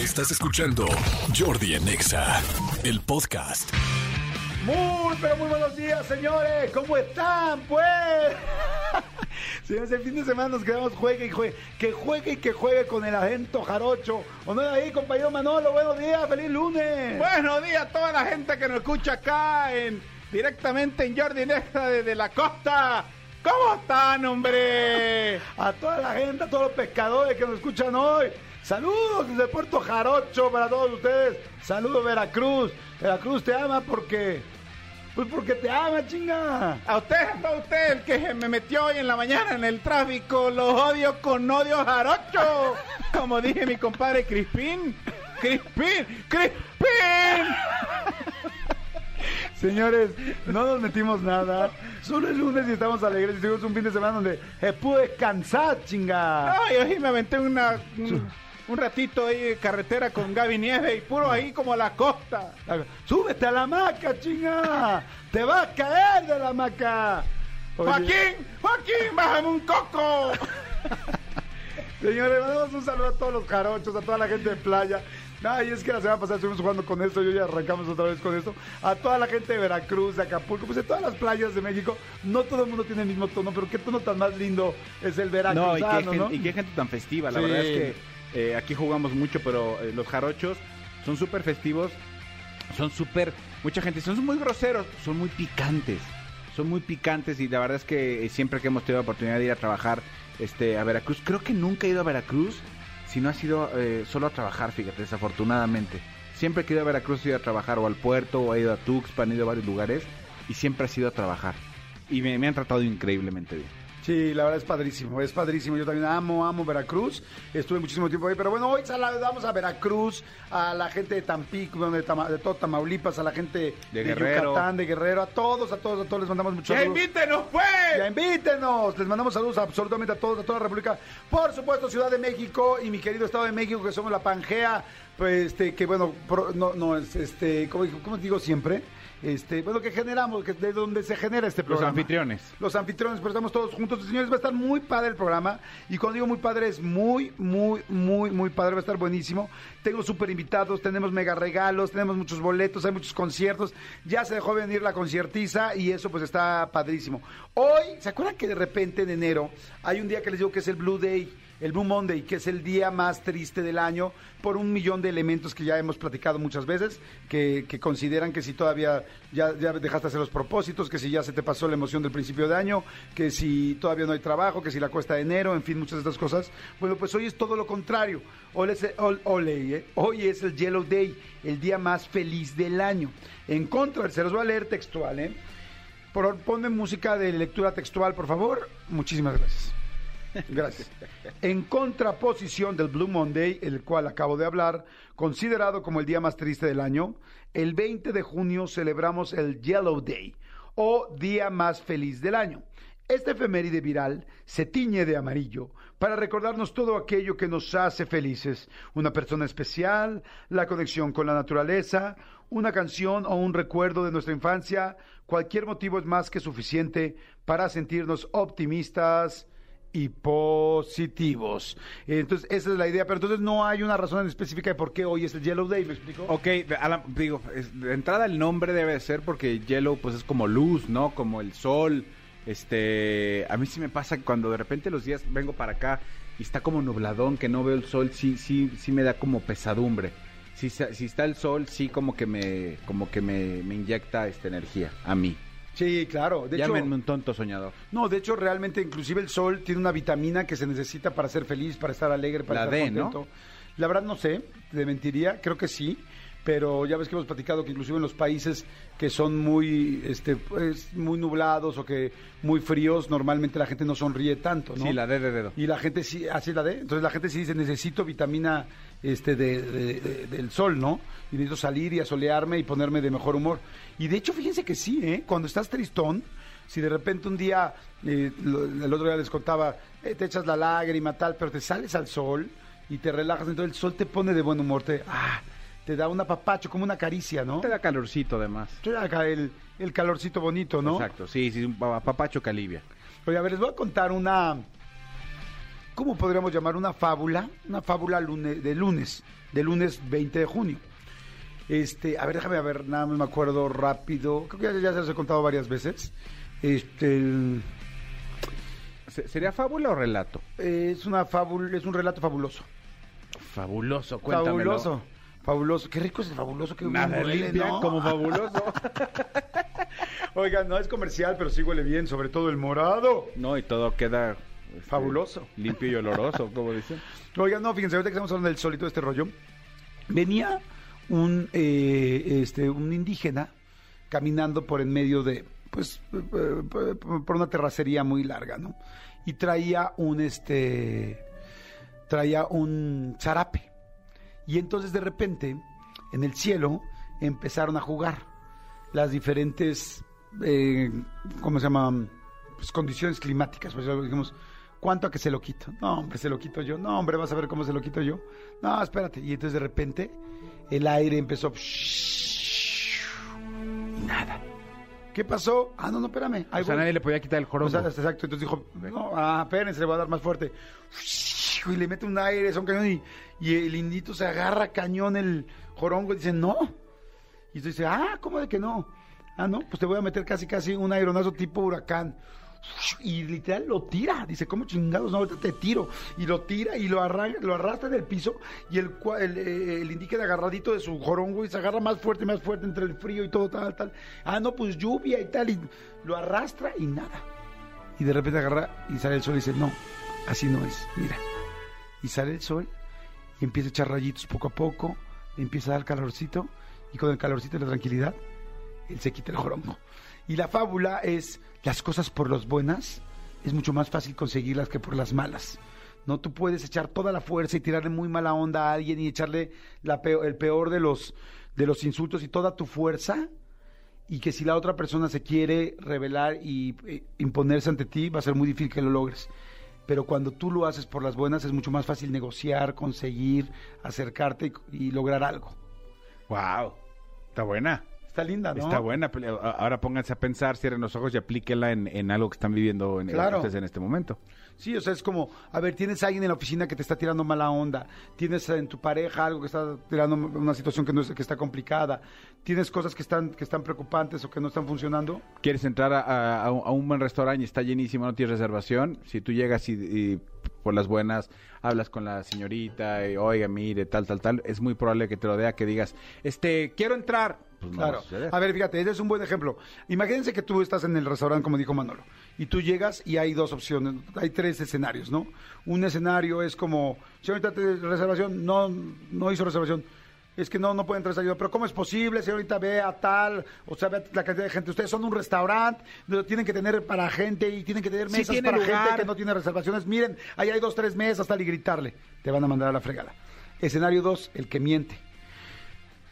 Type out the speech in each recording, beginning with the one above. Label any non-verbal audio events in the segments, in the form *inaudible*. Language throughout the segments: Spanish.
Estás escuchando Jordi en Exa, el podcast. Muy, pero muy buenos días, señores. ¿Cómo están, pues? *laughs* Señores, el fin de semana nos quedamos juegue y juegue. Que juegue y que juegue con el agento jarocho. ¿O no es ahí, compañero Manolo? Buenos días, feliz lunes. Buenos días a toda la gente que nos escucha acá en directamente en Jordi Nexa desde la costa. ¿Cómo están, hombre? *laughs* A toda la gente, a todos los pescadores que nos escuchan hoy. Saludos desde Puerto Jarocho para todos ustedes. Saludos Veracruz. Veracruz te ama porque... Pues porque te ama, chinga. A usted, a usted, el que me metió hoy en la mañana en el tráfico, los odio con odio jarocho. Como dije mi compadre Crispín. Crispín, Crispín. Señores, no nos metimos nada. Solo el lunes y estamos alegres. Y tuvimos un fin de semana donde pude descansar, chinga. Ay, hoy me aventé una, un, un ratito ahí de carretera con Gaby Nieve y puro ahí como a la costa. Súbete a la hamaca, chinga. Te vas a caer de la hamaca. Oye, Joaquín, Joaquín, bájame un coco. Señores, mandamos un saludo a todos los jarochos, a toda la gente de playa. Ay, es que la semana pasada estuvimos jugando con esto y hoy arrancamos otra vez con esto. A toda la gente de Veracruz, de Acapulco, pues de todas las playas de México. No todo el mundo tiene el mismo tono, pero qué tono tan más lindo es el No, veracruzano, y qué, ¿no? y qué gente tan festiva. La Sí. verdad es que eh, aquí jugamos mucho, pero eh, los jarochos son súper festivos. Son súper. Mucha gente, son muy groseros, son muy picantes. Son muy picantes y la verdad es que eh, siempre que hemos tenido la oportunidad de ir a trabajar este, a Veracruz, creo que nunca he ido a Veracruz si no ha sido solo a trabajar, fíjate, desafortunadamente. Siempre que he ido a Veracruz he ido a trabajar o al puerto o he ido a Tuxpan, he ido a varios lugares y siempre ha sido a trabajar. Y me han tratado increíblemente bien. Sí, la verdad es padrísimo, es padrísimo. Yo también amo, amo Veracruz. Estuve muchísimo tiempo ahí, pero bueno, hoy saludamos a Veracruz, a la gente de Tampico, de, Tama- de todo Tamaulipas, a la gente De de. Yucatán, de Guerrero, a todos, a todos, a todos les mandamos muchos ¡Ya saludos. invítenos, pues! Ya invítenos, les mandamos saludos absolutamente a todos, a toda la República. Por supuesto, Ciudad de México y mi querido Estado de México, que somos la Pangea, pues este, que bueno, pro- no, no, es este, como, como digo siempre, este, bueno, que generamos, que de donde se genera este Los programa. anfitriones. Los anfitriones, pero estamos todos juntos. Señores, va a estar muy padre el programa. Y cuando digo muy padre, es muy, muy, muy, muy padre. Va a estar buenísimo. Tengo súper invitados, tenemos mega regalos, tenemos muchos boletos, hay muchos conciertos. Ya se dejó venir la conciertiza y eso pues está padrísimo. Hoy, ¿se acuerdan que de repente en enero hay un día que les digo que es el Blue Day? El Blue Monday, que es el día más triste del año, por un millón de elementos que ya hemos platicado muchas veces, que, consideran que si todavía ya, dejaste hacer los propósitos, que si ya se te pasó la emoción del principio de año, que si todavía no hay trabajo, que si la cuesta de enero, en fin, muchas de estas cosas. Bueno, pues hoy es todo lo contrario. Hoy es, el- ¿eh? hoy es el Yellow Day, el día más feliz del año. En contra, se los voy a leer textual, ¿eh? Por, ponme música de lectura textual, por favor. Muchísimas gracias. *laughs* Gracias. En contraposición del Blue Monday, el cual acabo de hablar, considerado como el día más triste del año, el 20 de junio celebramos el Yellow Day, o día más feliz del año. Este efeméride viral se tiñe de amarillo para recordarnos todo aquello que nos hace felices, una persona especial, la conexión con la naturaleza, una canción o un recuerdo de nuestra infancia, cualquier motivo es más que suficiente para sentirnos optimistas y positivos. Entonces, esa es la idea, pero entonces no hay una razón específica de por qué hoy es el Yellow Day, ¿me explico? Ok, digo, de entrada el nombre debe de ser porque yellow pues es como luz, ¿no? Como el sol. Este, a mí sí me pasa cuando de repente los días vengo para acá y está como nubladón, que no veo el sol, sí, sí, sí me da como pesadumbre. Si, si está el sol, sí como que me, como que me inyecta esta energía a mí. Sí, claro. De hecho, Llámenme un tonto soñador. no, de hecho, realmente, inclusive el sol tiene una vitamina que se necesita para ser feliz, para estar alegre, para La estar D, ¿no? contento. La verdad no sé, te mentiría, creo que sí, pero ya ves que hemos platicado que inclusive en los países que son muy, este, pues, muy nublados o que muy fríos, normalmente la gente no sonríe tanto, ¿no? Sí, la D de dedo. Y la gente sí, así la de. Entonces la gente sí dice, necesito vitamina este de, de- de- del sol, ¿no? Y necesito salir y asolearme y ponerme de mejor humor. Y de hecho, fíjense que sí, ¿eh? Cuando estás tristón, si de repente un día, eh, lo- el otro día les contaba, eh, te echas la lágrima, tal, pero te sales al sol y te relajas, entonces el sol te pone de buen humor, te, ah, te da un apapacho, como una caricia, ¿no? Te da calorcito además. Te da el, el calorcito bonito, ¿no? Exacto, sí, sí, un pa- papacho que alivia. Oye, a ver, les voy a contar una ¿cómo podríamos llamar una fábula? Una fábula lune- de lunes, de lunes 20 de junio. Este, a ver, déjame a ver, nada más me acuerdo rápido. Creo que ya, ya se los he contado varias veces. Este, ¿Sería fábula o relato? es una fábula, es un relato fabuloso. Fabuloso, cuéntamelo. Fabuloso. Fabuloso. Qué rico es el fabuloso. Qué Nada huele, limpia ¿no? como fabuloso. *laughs* Oiga, no es comercial, pero sí huele bien, sobre todo el morado. no, y todo queda... este, Fabuloso. Limpio y oloroso, como dicen. Oiga, no, fíjense, ahorita que estamos hablando del sol y todo este rollo, venía un, eh, este, un indígena caminando por en medio de, pues, eh, por una terracería muy larga, ¿no? Y traía un, este, traía un zarape. Y entonces de repente, en el cielo, empezaron a jugar las diferentes, eh, ¿cómo se llaman? Pues, condiciones climáticas. Pues dijimos, ¿cuánto a que se lo quito? No, hombre, se lo quito yo. No, hombre, vas a ver cómo se lo quito yo. No, espérate. Y entonces de repente el aire empezó. Y nada. ¿Qué pasó? Ah, no, no, espérame. Ahí O sea, voy. nadie le podía quitar el O jorongo. sea, exacto. Entonces dijo, no, ah, espérense, le voy a dar más fuerte. Y le mete un aire, son cañón y, y el indito se agarra cañón el jorongo y dice, no. Y entonces dice, ah, ¿cómo de que no? Ah, no, pues te voy a meter casi, casi un aeronazo tipo huracán. Y literal lo tira. Dice, ¿cómo chingados? No, ahorita te tiro. Y lo tira y lo, arra lo arrastra del piso. Y el, el, eh, el indígena agarradito de su jorongo y se agarra más fuerte, más fuerte entre el frío y todo, tal, tal. Ah, no, pues lluvia y tal. Y lo arrastra y nada. Y de repente agarra y sale el sol y dice, no, así no es, mira. Y sale el sol y empieza a echar rayitos poco a poco, empieza a dar calorcito y con el calorcito y la tranquilidad, él se quita el jorongo. Y la fábula es, las cosas por las buenas es mucho más fácil conseguirlas que por las malas. No, tú puedes echar toda la fuerza y tirarle muy mala onda a alguien y echarle el peor de los, de los insultos y toda tu fuerza y que si la otra persona se quiere revelar y eh, imponerse ante ti, va a ser muy difícil que lo logres. Pero cuando tú lo haces por las buenas, es mucho más fácil negociar, conseguir, acercarte y, y lograr algo. Wow. Está buena. Está linda, ¿no? Está buena. pero a- Ahora pónganse a pensar, cierren los ojos y aplíquenla en, en algo que están viviendo en, Claro. ustedes en este momento. Sí, o sea, es como, a ver, tienes a alguien en la oficina que te está tirando mala onda, tienes en tu pareja algo que está tirando una situación que, no es, que está complicada, tienes cosas que están, que están preocupantes o que no están funcionando. quieres entrar a, a- a un a un buen restaurante y está llenísimo, no tienes reservación, si tú llegas y, y por las buenas hablas con la señorita y oiga, mire, tal, tal, tal, es muy probable que te lo dé que digas, este, quiero entrar. Pues no va a Claro. suceder. A ver, fíjate, ese es un buen ejemplo. Imagínense que tú estás en el restaurante, como dijo Manolo, y tú llegas y hay dos opciones, hay tres escenarios, ¿no? Un escenario es como, señorita, ¿te- reservación, no, no hizo reservación. Es que no, no puede entrar esa ayuda. Pero ¿cómo es posible, señorita? Ve a tal, o sea, ve la cantidad de gente. Ustedes son un restaurante, lo tienen que tener para gente y tienen que tener Sí mesas tiene para lugar. gente que no tiene reservaciones. Miren, ahí hay dos, tres mesas, tal, y gritarle. Te van a mandar a la fregada. Escenario dos, el que miente.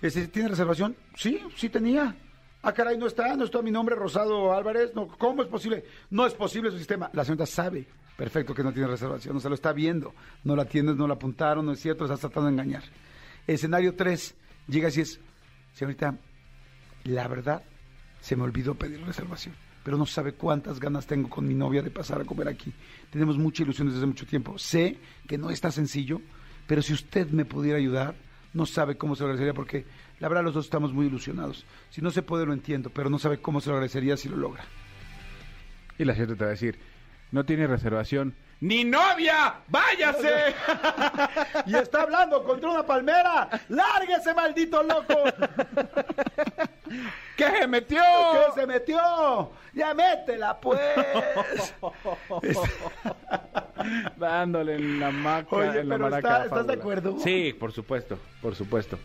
¿Tiene reservación? Sí, sí tenía. Ah, caray, no está, no está mi nombre, Rosado Álvarez. No, ¿Cómo es posible? No es posible su sistema. La señorita sabe perfecto que no tiene reservación, no se lo está viendo. No la tienes, no la apuntaron, no es cierto, estás tratando de engañar. Escenario 3, llega y es, señorita, la verdad, se me olvidó pedir reservación, pero no sabe cuántas ganas tengo con mi novia de pasar a comer aquí. Tenemos mucha ilusión desde hace mucho tiempo. Sé que no está sencillo, pero si usted me pudiera ayudar, no sabe cómo se lo agradecería porque la verdad los dos estamos muy ilusionados. Si no se puede lo entiendo, pero no sabe cómo se lo agradecería si lo logra. Y la gente te va a decir, no tiene reservación. ¡Ni novia! ¡Váyase! *laughs* Y está hablando contra una palmera. ¡Lárguese, maldito loco! ¿Qué se metió? ¿Qué se metió? Ya métela, pues. *laughs* Dándole en la maca, Oye, en la pero maraca está- ¿estás de acuerdo? Sí, por supuesto, por supuesto.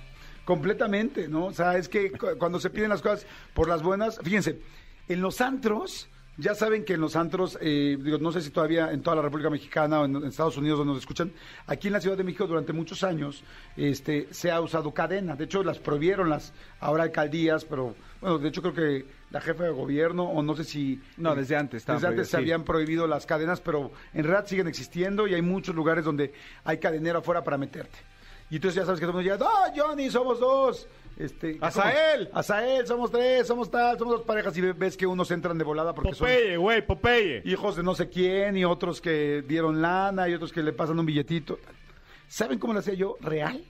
Completamente, ¿no? O sea, es que cu- cuando se piden las cosas por las buenas, fíjense, en los antros, ya saben que en los antros, eh, digo, no sé si todavía en toda la República Mexicana o en, en Estados Unidos donde nos escuchan, aquí en la Ciudad de México durante muchos años este, se ha usado cadena. De hecho, las prohibieron las ahora alcaldías, pero bueno, de hecho creo que la jefa de gobierno, o no sé si... No, desde antes Desde antes se sí. habían prohibido las cadenas, pero en realidad siguen existiendo y hay muchos lugares donde hay cadenero afuera para meterte. Y entonces ya sabes que todo el mundo llega, ¡oh, Johnny, somos dos! Este, ¡Azael! somos- ¡Azael! Somos tres, somos tal, somos dos parejas y ve- ves que unos entran de volada porque son Popeye, güey, Popeye. hijos de no sé quién y otros que dieron lana y otros que le pasan un billetito. ¿Saben cómo lo hacía yo? ¿Real?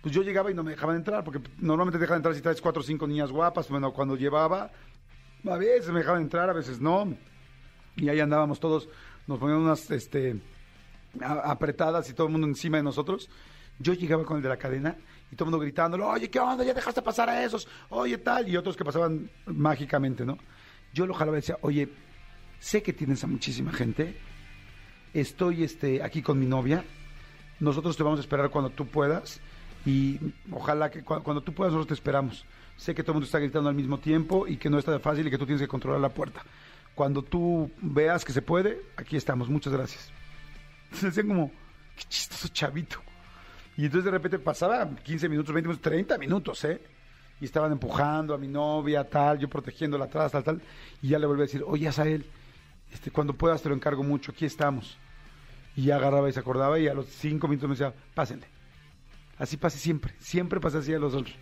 Pues yo llegaba y no me dejaban entrar, porque normalmente te dejan entrar si traes cuatro o cinco niñas guapas. Bueno, cuando llevaba, a veces me dejaban entrar, a veces no. Y ahí andábamos todos, nos ponían unas este, a- apretadas y todo el mundo encima de nosotros. Yo llegaba con el de la cadena y todo el mundo gritándolo, oye, ¿qué onda? Ya dejaste pasar a esos, oye, tal. Y otros que pasaban mágicamente, ¿no? Yo lo jalaba y decía, oye, sé que tienes a muchísima gente, estoy este, aquí con mi novia, nosotros te vamos a esperar cuando tú puedas y ojalá que cu- cuando tú puedas nosotros te esperamos. Sé que todo el mundo está gritando al mismo tiempo y que no está fácil y que tú tienes que controlar la puerta. Cuando tú veas que se puede, aquí estamos. Muchas gracias. *laughs* Se hacían como, qué chistoso chavito. Y entonces de repente pasaba 15 minutos, 20 minutos, 30 minutos, ¿eh? Y estaban empujando a mi novia, tal, yo protegiéndola atrás, tal, tal. Y ya le volví a decir, oye, Azael, este, cuando puedas te lo encargo mucho, aquí estamos. Y ya agarraba y se acordaba y a los cinco minutos me decía, pásenle. Así pase siempre, siempre pasa así a los otros.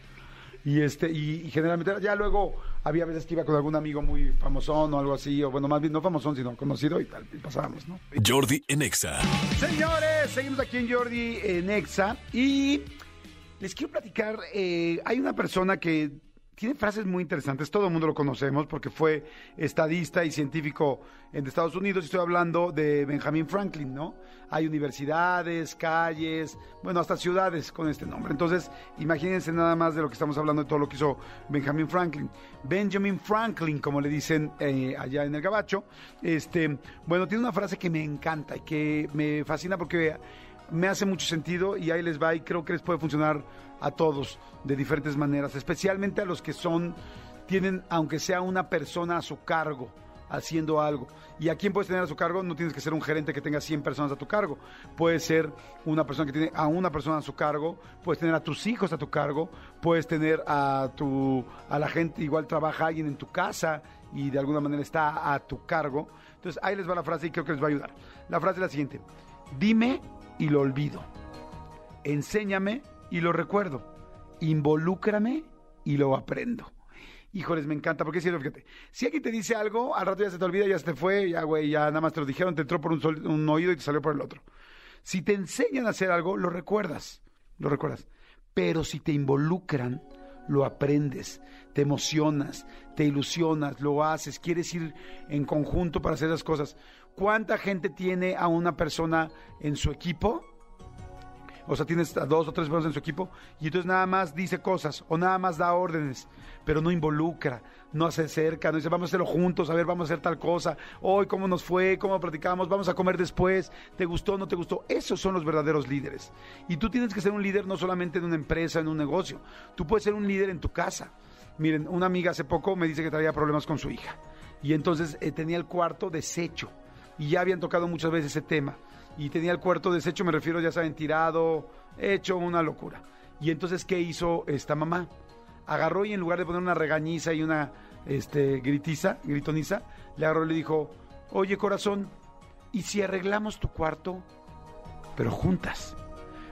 Y este, y, y generalmente ya luego había veces que iba con algún amigo muy famosón o algo así, o bueno, más bien no famosón, sino conocido y tal, y pasábamos, ¿no? Jordi en Exa. Señores, seguimos aquí en Jordi en Exa y les quiero platicar, eh, hay una persona que tiene frases muy interesantes, todo el mundo lo conocemos porque fue estadista y científico en Estados Unidos, estoy hablando de Benjamin Franklin, ¿no? Hay universidades, calles, bueno, hasta ciudades con este nombre. Entonces, imagínense nada más de lo que estamos hablando, de todo lo que hizo Benjamin Franklin. Benjamin Franklin, como le dicen eh, allá en el Gabacho, este, bueno, tiene una frase que me encanta y que me fascina porque me hace mucho sentido y ahí les va y creo que les puede funcionar a todos de diferentes maneras, especialmente a los que son, tienen, aunque sea una persona a su cargo, haciendo algo. ¿Y a quién puedes tener a su cargo? No tienes que ser un gerente que tenga 100 personas a tu cargo. Puedes ser una persona que tiene a una persona a su cargo, puedes tener a tus hijos a tu cargo, puedes tener a tu a la gente, igual trabaja alguien en tu casa y de alguna manera está a tu cargo. Entonces, ahí les va la frase y creo que les va a ayudar. La frase es la siguiente: Dime y lo olvido. Enséñame y lo recuerdo. Involúcrame y lo aprendo. Híjoles, me encanta, porque es fíjate. Si alguien te dice algo, al rato ya se te olvida, ya se te fue, ya, güey, ya nada más te lo dijeron, te entró por un, un oído y te salió por el otro. Si te enseñan a hacer algo, lo recuerdas, lo recuerdas. Pero si te involucran, lo aprendes, te emocionas, te ilusionas, lo haces, quieres ir en conjunto para hacer las cosas. ¿Cuánta gente tiene a una persona en su equipo? O sea, tienes a dos o tres personas en su equipo y entonces nada más dice cosas o nada más da órdenes, pero no involucra, no se acerca, no dice vamos a hacerlo juntos, a ver, vamos a hacer tal cosa, hoy cómo nos fue, cómo platicamos, vamos a comer después, te gustó no te gustó. Esos son los verdaderos líderes. Y tú tienes que ser un líder no solamente en una empresa, en un negocio, tú puedes ser un líder en tu casa. Miren, una amiga hace poco me dice que traía problemas con su hija y entonces eh, tenía el cuarto deshecho y ya habían tocado muchas veces ese tema y tenía el cuarto deshecho, me refiero, ya saben, tirado, hecho una locura. Y entonces, ¿qué hizo esta mamá? Agarró y en lugar de poner una regañiza y una este, gritiza, gritoniza, le agarró y le dijo, oye corazón, ¿y si arreglamos tu cuarto, pero juntas?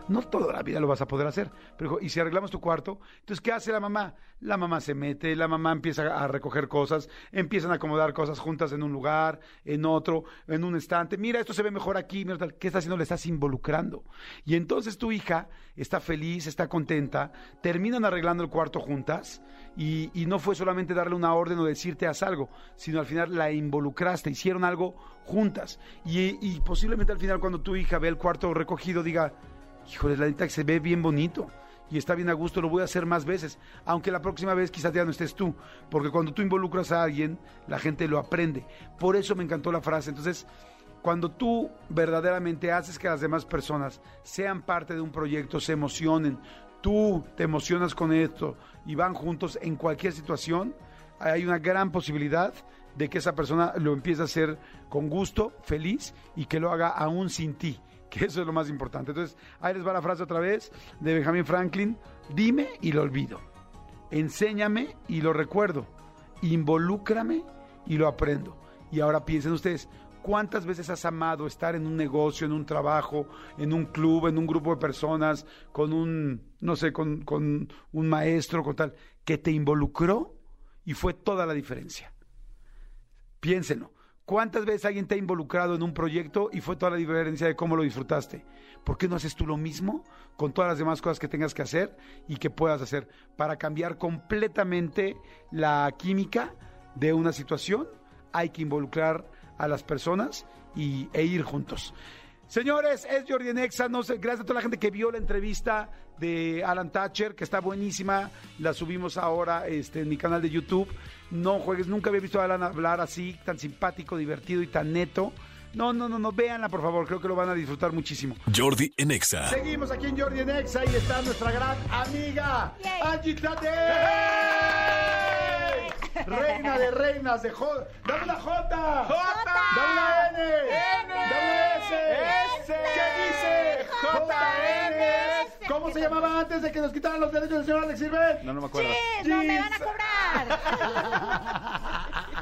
No toda la vida lo vas a poder hacer. Pero dijo, ¿y si arreglamos tu cuarto? Entonces, ¿qué hace la mamá? La mamá se mete, la mamá empieza a recoger cosas, empiezan a acomodar cosas juntas en un lugar, en otro, en un estante. Mira, esto se ve mejor aquí. Mira. ¿Qué está haciendo? Le estás involucrando. Y entonces tu hija está feliz, está contenta, terminan arreglando el cuarto juntas y, y no fue solamente darle una orden o decirte haz algo, sino al final la involucraste, hicieron algo juntas. Y, y posiblemente al final cuando tu hija ve el cuarto recogido diga, híjole, la neta que se ve bien bonito y está bien a gusto, lo voy a hacer más veces, aunque la próxima vez quizás ya no estés tú, porque cuando tú involucras a alguien, la gente lo aprende. Por eso me encantó la frase. Entonces, cuando tú verdaderamente haces que las demás personas sean parte de un proyecto, se emocionen, tú te emocionas con esto y van juntos en cualquier situación, hay una gran posibilidad de que esa persona lo empiece a hacer con gusto, feliz y que lo haga aún sin ti que eso es lo más importante. Entonces, ahí les va la frase otra vez de Benjamin Franklin, dime y lo olvido, enséñame y lo recuerdo, involúcrame y lo aprendo. Y ahora piensen ustedes, ¿Cuántas veces has amado estar en un negocio, en un trabajo, en un club, en un grupo de personas, con un, no sé, con, con un maestro, con tal, que te involucró y fue toda la diferencia? Piénsenlo. ¿Cuántas veces alguien te ha involucrado en un proyecto y fue toda la diferencia de cómo lo disfrutaste? ¿Por qué no haces tú lo mismo con todas las demás cosas que tengas que hacer y que puedas hacer para cambiar completamente la química de una situación? Hay que involucrar a las personas y, e ir juntos. Señores, es Jordi Nexa. No sé, gracias a toda la gente que vio la entrevista de Alan Thatcher, que está buenísima. La subimos ahora este, en mi canal de YouTube. No juegues, nunca había visto a Alan hablar así, tan simpático, divertido y tan neto. No, no, no, no, véanla por favor, creo que lo van a disfrutar muchísimo. Jordi en Exa. Seguimos aquí en Jordi en Exa y está nuestra gran amiga, Yay. Angie Tate. Reina de reinas de J. ¡Dame una J! ¡J! ¡Dame una N! N. ¡Dame S! S. ¿Qué dice? JN. ¿Cómo se llamaba antes de que nos quitaran los derechos del señor Alex Sirven? No, no me acuerdo. Sí, no me van a cobrar.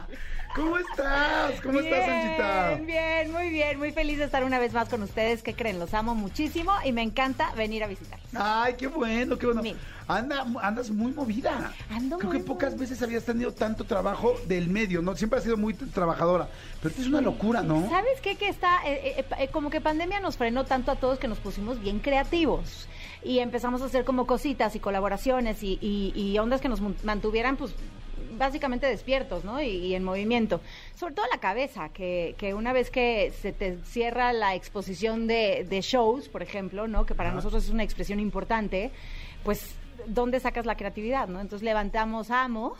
*laughs* ¿Cómo estás? ¿Cómo estás, Anchita? Bien, bien, muy bien, muy feliz de estar una vez más con ustedes. ¿Qué creen? Los amo muchísimo y me encanta venir a visitarlos. Ay, qué bueno, qué bueno. Anda, andas muy movida. Ando Creo muy que pocas movida. veces habías tenido tanto trabajo del medio, ¿no? Siempre has sido muy trabajadora. Pero esto es una locura, ¿no? ¿Sabes qué? Que está, eh, eh, eh, como que pandemia nos frenó tanto a todos que nos pusimos bien creativos. Y empezamos a hacer como cositas y colaboraciones y, y- y ondas que nos mantuvieran, pues, básicamente despiertos, ¿no? Y, y en movimiento. Sobre todo la cabeza, que, que una vez que se te cierra la exposición de, de shows, por ejemplo, ¿no? Que para nosotros es una expresión importante, pues, ¿dónde sacas la creatividad, no? Entonces levantamos Amo,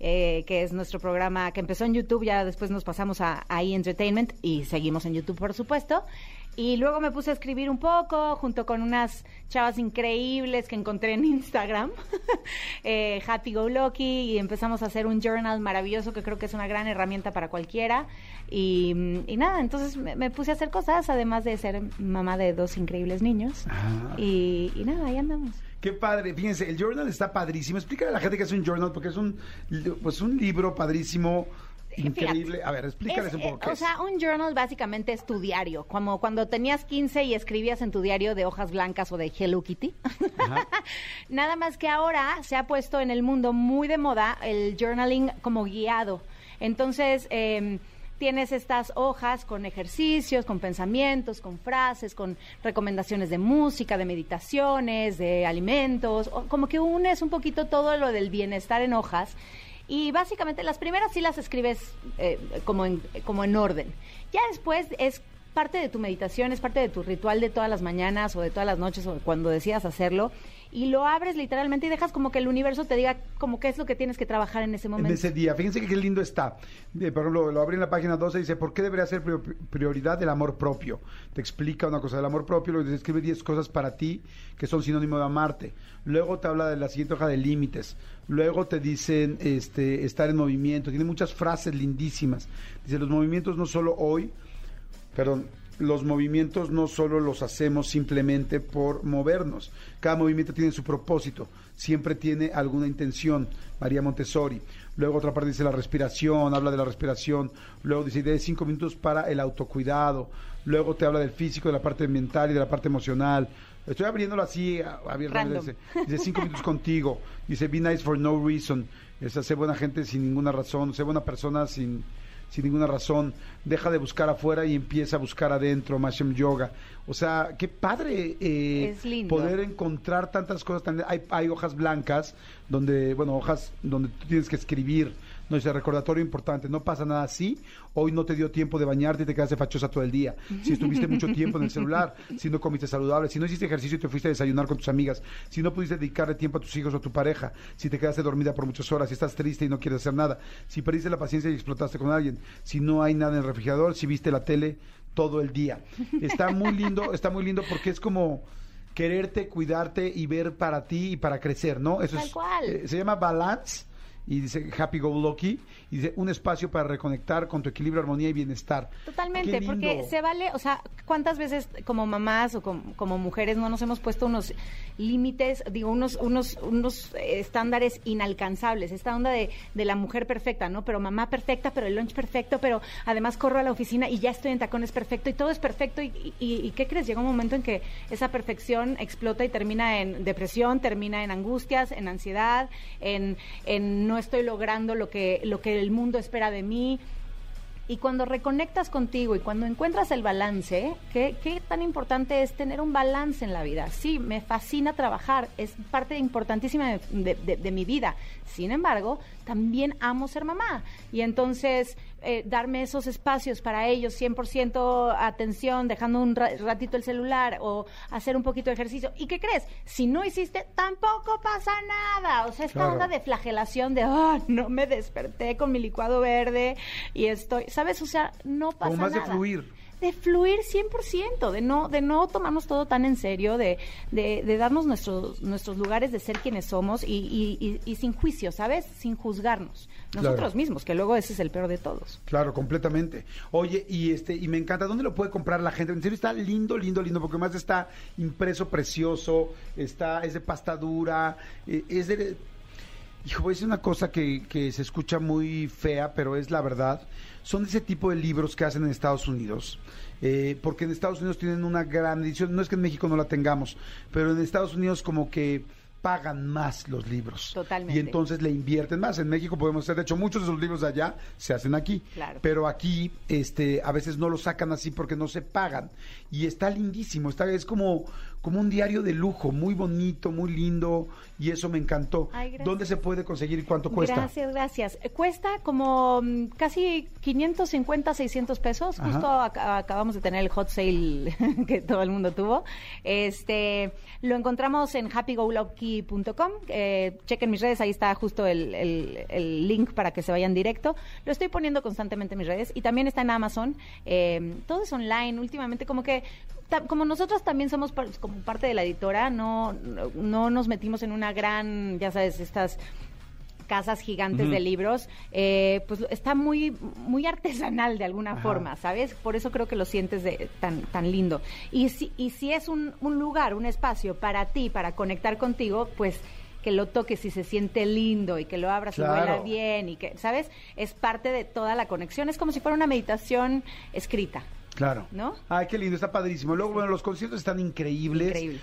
eh, que es nuestro programa que empezó en YouTube, ya después nos pasamos a, a E! Entertainment y seguimos en YouTube, por supuesto. Y luego me puse a escribir un poco junto con unas chavas increíbles que encontré en Instagram, *laughs* eh, Happy Go Lucky, y empezamos a hacer un journal maravilloso que creo que es una gran herramienta para cualquiera. Y, y nada, entonces me, me puse a hacer cosas, además de ser mamá de dos increíbles niños. Ah. Y, y nada, ahí andamos. Qué padre. Fíjense, el journal está padrísimo. Explícale a la gente que es un journal, porque es un, pues un libro padrísimo, increíble. A ver, explícales Es, un poco eh, qué o es. sea, un journal básicamente es tu diario, como cuando tenías 15 y escribías en tu diario de hojas blancas o de Hello Kitty. *laughs* Nada más que ahora se ha puesto en el mundo muy de moda el journaling como guiado. Entonces, eh, tienes estas hojas con ejercicios, con pensamientos, con frases, con recomendaciones de música, de meditaciones, de alimentos, como que unes un poquito todo lo del bienestar en hojas. Y básicamente las primeras sí las escribes eh, como, en, como en orden. Ya después es parte de tu meditación, es parte de tu ritual de todas las mañanas o de todas las noches o cuando decidas hacerlo. Y lo abres literalmente y dejas como que el universo te diga como qué es lo que tienes que trabajar en ese en momento. ese día. Fíjense que qué lindo está. Eh, por ejemplo, lo abrí en la página 12 y dice, ¿por qué debería ser prior- prioridad el amor propio? Te explica una cosa del amor propio, luego te describe 10 cosas para ti que son sinónimo de amarte. Luego te habla de la siguiente hoja de límites. Luego te dicen este, estar en movimiento. Tiene muchas frases lindísimas. Dice, los movimientos no solo hoy, perdón, los movimientos no solo los hacemos simplemente por movernos. Cada movimiento tiene su propósito, siempre tiene alguna intención. María Montessori. Luego otra parte dice la respiración, habla de la respiración. Luego dice de cinco minutos para el autocuidado. Luego te habla del físico, de la parte mental y de la parte emocional. Estoy abriéndolo así, abiertamente. Dice, dice cinco minutos contigo. Dice be nice for no reason. Es hacer buena gente sin ninguna razón. Ser buena persona sin, sin ninguna razón. Deja de buscar afuera y empieza a buscar adentro. Mashem Yoga. O sea, qué padre eh, Es lindo. poder encontrar tantas cosas. Hay, hay hojas blancas donde, bueno, hojas donde tú tienes que escribir. No dice recordatorio importante, no pasa nada así. Hoy no te dio tiempo de bañarte y te quedaste fachosa todo el día. Si estuviste mucho tiempo en el celular, si no comiste saludable, si no hiciste ejercicio y te fuiste a desayunar con tus amigas, si no pudiste dedicarle tiempo a tus hijos o a tu pareja, si te quedaste dormida por muchas horas, si estás triste y no quieres hacer nada, si perdiste la paciencia y explotaste con alguien, si no hay nada en el refrigerador, si viste la tele todo el día. Está muy lindo, está muy lindo porque es como quererte, cuidarte y ver para ti y para crecer, ¿no? Eso Tal es, cual. eh, se llama balance y dice Happy Go Lucky y dice un espacio para reconectar con tu equilibrio, armonía y bienestar. Totalmente, porque se vale, o sea, ¿cuántas veces como mamás o com- como, mujeres no nos hemos puesto unos límites, digo, unos, unos, unos estándares inalcanzables? Esta onda de, de la mujer perfecta, ¿no? Pero mamá perfecta, pero el lunch perfecto, pero además corro a la oficina y ya estoy en tacones perfecto y todo es perfecto. ¿Y, y, y qué crees? Llega un momento en que esa perfección explota y termina en depresión, termina en angustias, en ansiedad, en, en no estoy logrando lo que, lo que el mundo espera de mí. Y cuando reconectas contigo y cuando encuentras el balance, ¿qué, qué tan importante es tener un balance en la vida? Sí, me fascina trabajar, es parte importantísima de- de mi vida. Sin embargo, también amo ser mamá. Y entonces, eh, darme esos espacios para ellos, 100% atención, dejando un ra- ratito el celular o hacer un poquito de ejercicio. ¿Y qué crees? Si no hiciste, tampoco pasa nada. O sea, esta Claro. onda de flagelación de, ah, no me desperté con mi licuado verde y estoy, ¿sabes? O sea, no pasa Como más de nada. fluir. De fluir 100%, de no, de no tomarnos todo tan en serio, de, de, de darnos nuestros, nuestros lugares de ser quienes somos y, y- y- y sin juicio, ¿sabes? Sin juzgarnos. Nosotros Claro. mismos, que luego ese es el peor de todos. Claro, completamente. Oye, y este, y me encanta, ¿dónde lo puede comprar la gente? En serio está lindo, lindo, lindo, porque además está impreso precioso, está, es de pasta dura, eh, es de Hijo, decir una cosa que, que se escucha muy fea, pero es la verdad. Son ese tipo de libros que hacen en Estados Unidos. Eh, porque en Estados Unidos tienen una gran edición. No es que en México no la tengamos, pero en Estados Unidos como que pagan más los libros. Totalmente. Y entonces le invierten más. En México podemos hacer, de hecho, muchos de esos libros de allá se hacen aquí. Claro. Pero aquí, este, a veces no lo sacan así porque no se pagan. Y está lindísimo. Está, es como, como un diario de lujo, muy bonito, muy lindo. Y eso me encantó. Ay, gracias. ¿Dónde se puede conseguir y cuánto cuesta? Gracias, gracias. Cuesta como mm, casi 550, 600 pesos. Ajá. Justo ac- acabamos de tener el hot sale *laughs* que todo el mundo tuvo. Este, lo encontramos en happygolucky.com. Eh, chequen mis redes, ahí está justo el, el- link para que se vayan directo. Lo estoy poniendo constantemente en mis redes y también está en Amazon. Eh, todo es online. Últimamente, como que como nosotros también somos como parte de la editora, no, no, no nos metimos en una gran, ya sabes, estas casas gigantes de libros, eh, pues está muy muy artesanal de alguna Ajá. forma, ¿sabes? Por eso creo que lo sientes de, tan tan lindo. Y si, y si es un, un lugar, un espacio para ti, para conectar contigo, pues que lo toques y se siente lindo y que lo abras Claro. y huela bien y que, ¿sabes? Es parte de toda la conexión. Es como si fuera una meditación escrita. Claro. ¿No? Ay, qué lindo, está padrísimo. Luego, bueno, los conciertos están increíbles. Increíbles.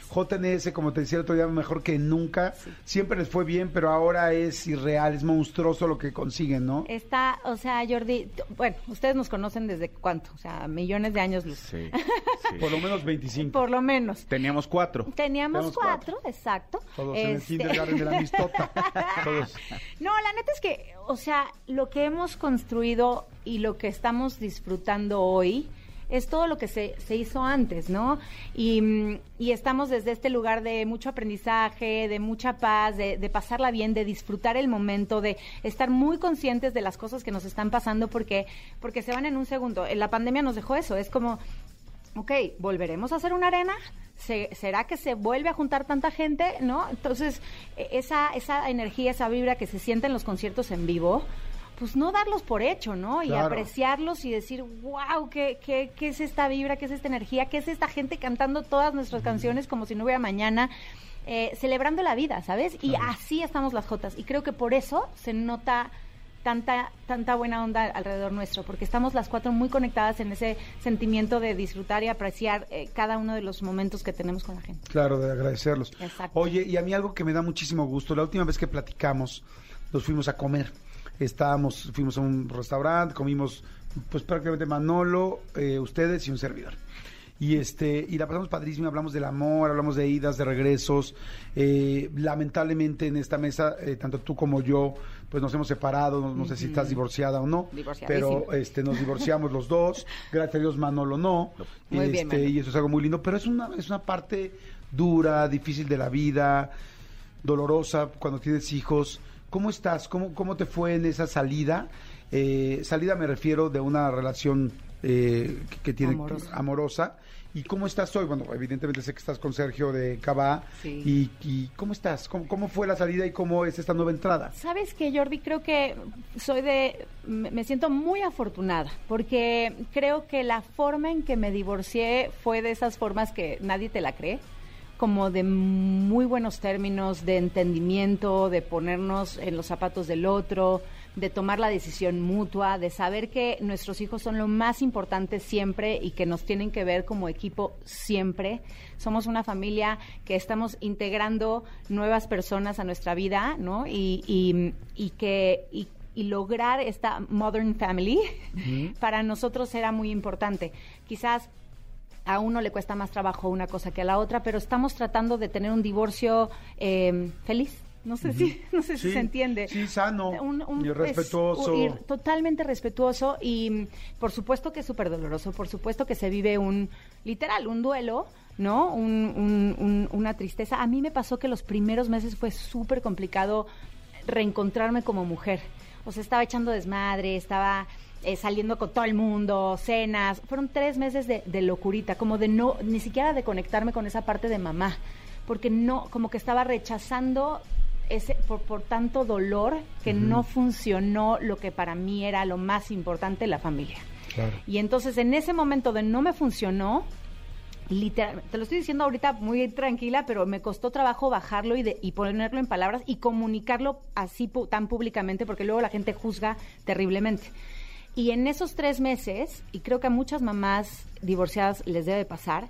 JNS, como te decía el otro día, mejor que nunca. Siempre les fue bien, pero ahora es irreal, es monstruoso lo que consiguen, ¿no? Está, o sea, Jordi, bueno, ustedes nos conocen desde cuánto, o sea, millones de años luz. Sí, *laughs* sí. Por lo menos 25. Por lo menos. Teníamos cuatro. Teníamos Teníamos cuatro, exacto. Todos en el Este- kindergarten de la mistota. *laughs* Todos. No, la neta es que, o sea, lo que hemos construido y lo que estamos disfrutando hoy es todo lo que se, se hizo antes, ¿no? Y, y estamos desde este lugar de mucho aprendizaje, de mucha paz, de, de pasarla bien, de disfrutar el momento, de estar muy conscientes de las cosas que nos están pasando porque, porque se van en un segundo. La pandemia nos dejó eso, es como, ok, ¿volveremos a hacer una arena? Se- ¿Será que se vuelve a juntar tanta gente? ¿No? Entonces, e- esa, esa energía, esa vibra que se siente en los conciertos en vivo, pues no darlos por hecho, ¿no? Y apreciarlos y decir, wow, ¿qué, qué, ¿qué es esta vibra? ¿Qué es esta energía? ¿Qué es esta gente cantando todas nuestras canciones como si no hubiera mañana? Eh, celebrando la vida, ¿sabes? Y así estamos las Jotas. Y creo que por eso se nota tanta tanta buena onda alrededor nuestro, porque estamos las cuatro muy conectadas en ese sentimiento de disfrutar y apreciar eh, cada uno de los momentos que tenemos con la gente. Claro, de agradecerlos. Exacto. Oye, y a mí algo que me da muchísimo gusto, la última vez que platicamos, nos fuimos a comer. Estábamos, fuimos a un restaurante, comimos pues prácticamente Manolo, eh, ustedes y un servidor. Y este, y la pasamos padrísimo, hablamos del amor, hablamos de idas, de regresos. Eh, lamentablemente en esta mesa, eh, tanto tú como yo, pues nos hemos separado, no, no sé si estás divorciada o no, pero este nos divorciamos los dos, gracias a Dios Manolo no. Muy bien, Este, Manolo. y eso es algo muy lindo, pero es una, es una parte dura, difícil de la vida, dolorosa cuando tienes hijos. ¿Cómo estás? ¿Cómo, cómo te fue en esa salida? Eh, salida me refiero de una relación eh, que, que tiene Amorosa. amorosa ¿Y cómo estás hoy? Bueno, evidentemente sé que estás con Sergio de Cabá. Sí. Y, y ¿cómo estás? ¿Cómo, ¿Cómo fue la salida y cómo es esta nueva entrada? Sabes que Jordi, creo que soy de, me me siento muy afortunada porque creo que la forma en que me divorcié fue de esas formas que nadie te la cree, como de muy buenos términos, de entendimiento, de ponernos en los zapatos del otro, de tomar la decisión mutua, de saber que nuestros hijos son lo más importante siempre y que nos tienen que ver como equipo siempre. Somos una familia que estamos integrando nuevas personas a nuestra vida, ¿no? Y, y, y que y, y lograr esta modern family *laughs* para nosotros era muy importante. Quizás a uno le cuesta más trabajo una cosa que a la otra, pero estamos tratando de tener un divorcio eh, feliz. No sé si, *laughs* no sé si se entiende. sí, sano y es- respetuoso. totalmente respetuoso y por supuesto que es súper doloroso, por supuesto que se vive un, literal, un duelo, ¿no? Un- un- un- una tristeza. A mí me pasó que los primeros meses fue súper complicado reencontrarme como mujer. O sea, estaba echando desmadre, estaba eh, saliendo con todo el mundo, cenas. Fueron tres meses de, de locurita, como de no, ni siquiera de conectarme con esa parte de mamá, porque no, como que estaba rechazando ese, por, por tanto dolor que no funcionó lo que para mí era lo más importante, la familia. Claro. Y entonces en ese momento de no me funcionó, literal, te lo estoy diciendo ahorita muy tranquila, pero me costó trabajo bajarlo y, de- y ponerlo en palabras y comunicarlo así tan públicamente, porque luego la gente juzga terriblemente. Y en esos tres meses, y creo que a muchas mamás divorciadas les debe pasar,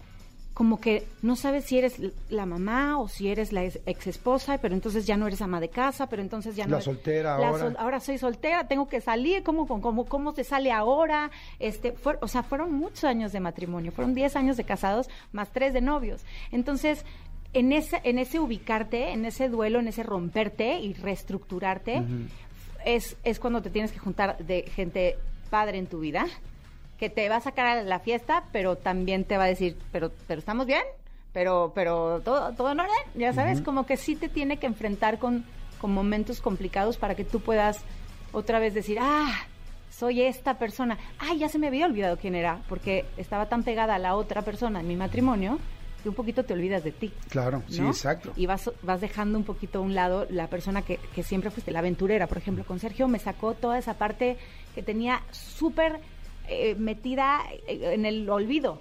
como que no sabes si eres la mamá o si eres la ex esposa, pero entonces ya no eres ama de casa, pero entonces ya no La eres- soltera la ahora. sol- ahora soy soltera, tengo que salir, ¿cómo, cómo, cómo, se sale ahora? Este, fue- o sea, fueron muchos años de matrimonio, fueron 10 años de casados más 3 de novios. Entonces, en ese, en ese ubicarte, en ese duelo, en ese romperte y reestructurarte, es, es cuando te tienes que juntar de gente padre en tu vida, que te va a sacar a la fiesta, pero también te va a decir, pero, pero estamos bien, pero, pero todo, todo en orden, ya sabes, como que sí te tiene que enfrentar con, con momentos complicados para que tú puedas otra vez decir, ah, soy esta persona. Ay, ya se me había olvidado quién era, porque estaba tan pegada a la otra persona en mi matrimonio que un poquito te olvidas de ti. Claro, sí, exacto. Y vas, vas dejando un poquito a un lado la persona que, que siempre fuiste, la aventurera. Por ejemplo, con Sergio me sacó toda esa parte que tenía súper eh, metida eh, en el olvido.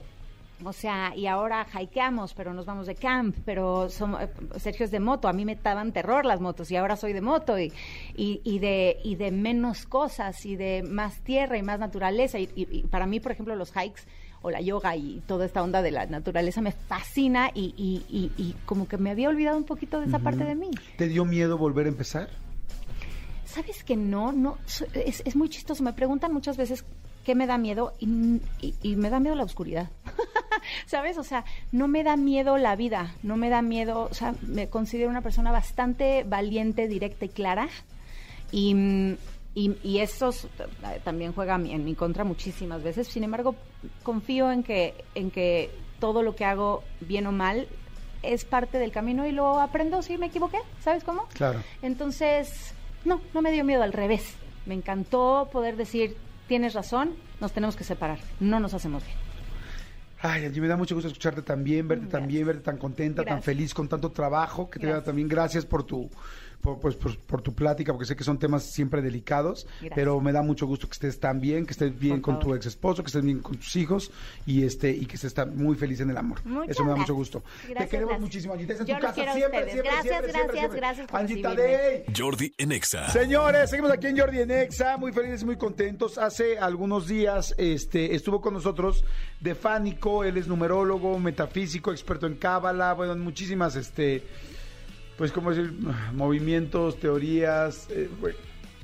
O sea, y ahora hikeamos, pero nos vamos de camp, pero somos, eh, Sergio es de moto, a mí me daban terror las motos y ahora soy de moto y, y, y de, y de menos cosas y de más tierra y más naturaleza. Y, y- y para mí, por ejemplo, los hikes o la yoga y toda esta onda de la naturaleza me fascina y, y, y- y como que me había olvidado un poquito de esa parte de mí. ¿Te dio miedo volver a empezar? ¿Sabes que no? no es, es muy chistoso. Me preguntan muchas veces qué me da miedo y, y- y me da miedo la oscuridad. *laughs* ¿Sabes? O sea, no me da miedo la vida, no me da miedo, o sea, me considero una persona bastante valiente, directa y clara. Y, mm, y, y eso eh, también juega a mi- en mi contra muchísimas veces. Sin embargo, confío en que, en que todo lo que hago, bien o mal, es parte del camino y lo aprendo si me equivoqué. ¿Sabes cómo? Claro. Entonces, no, no me dio miedo, al revés. Me encantó poder decir, tienes razón, nos tenemos que separar, no nos hacemos bien. Ay, Angie, me da mucho gusto escucharte también, verte Gracias. también, verte tan contenta, tan feliz con tanto trabajo. Que te Gracias. da también gracias por tu por, pues, por, por tu plática, porque sé que son temas siempre delicados, Gracias. pero me da mucho gusto que estés tan bien, que estés bien Por con tu ex esposo, que estés bien con tus hijos y este y que estés tan muy feliz en el amor. Muchas Eso me da mucho gracias. gusto. te queremos gracias. muchísimo, Angie. Estás en Yo tu casa siempre, siempre, Gracias, siempre, gracias, siempre, gracias por recibirme. Tadei. Jordi en Exa. Señores, seguimos aquí en Jordi en Exa, muy felices y muy contentos. Hace algunos días este, estuvo con nosotros Defánico, él es numerólogo, metafísico, experto en cábala, bueno, en muchísimas, este, pues, ¿cómo decir? *sighs* Movimientos, teorías, eh, bueno,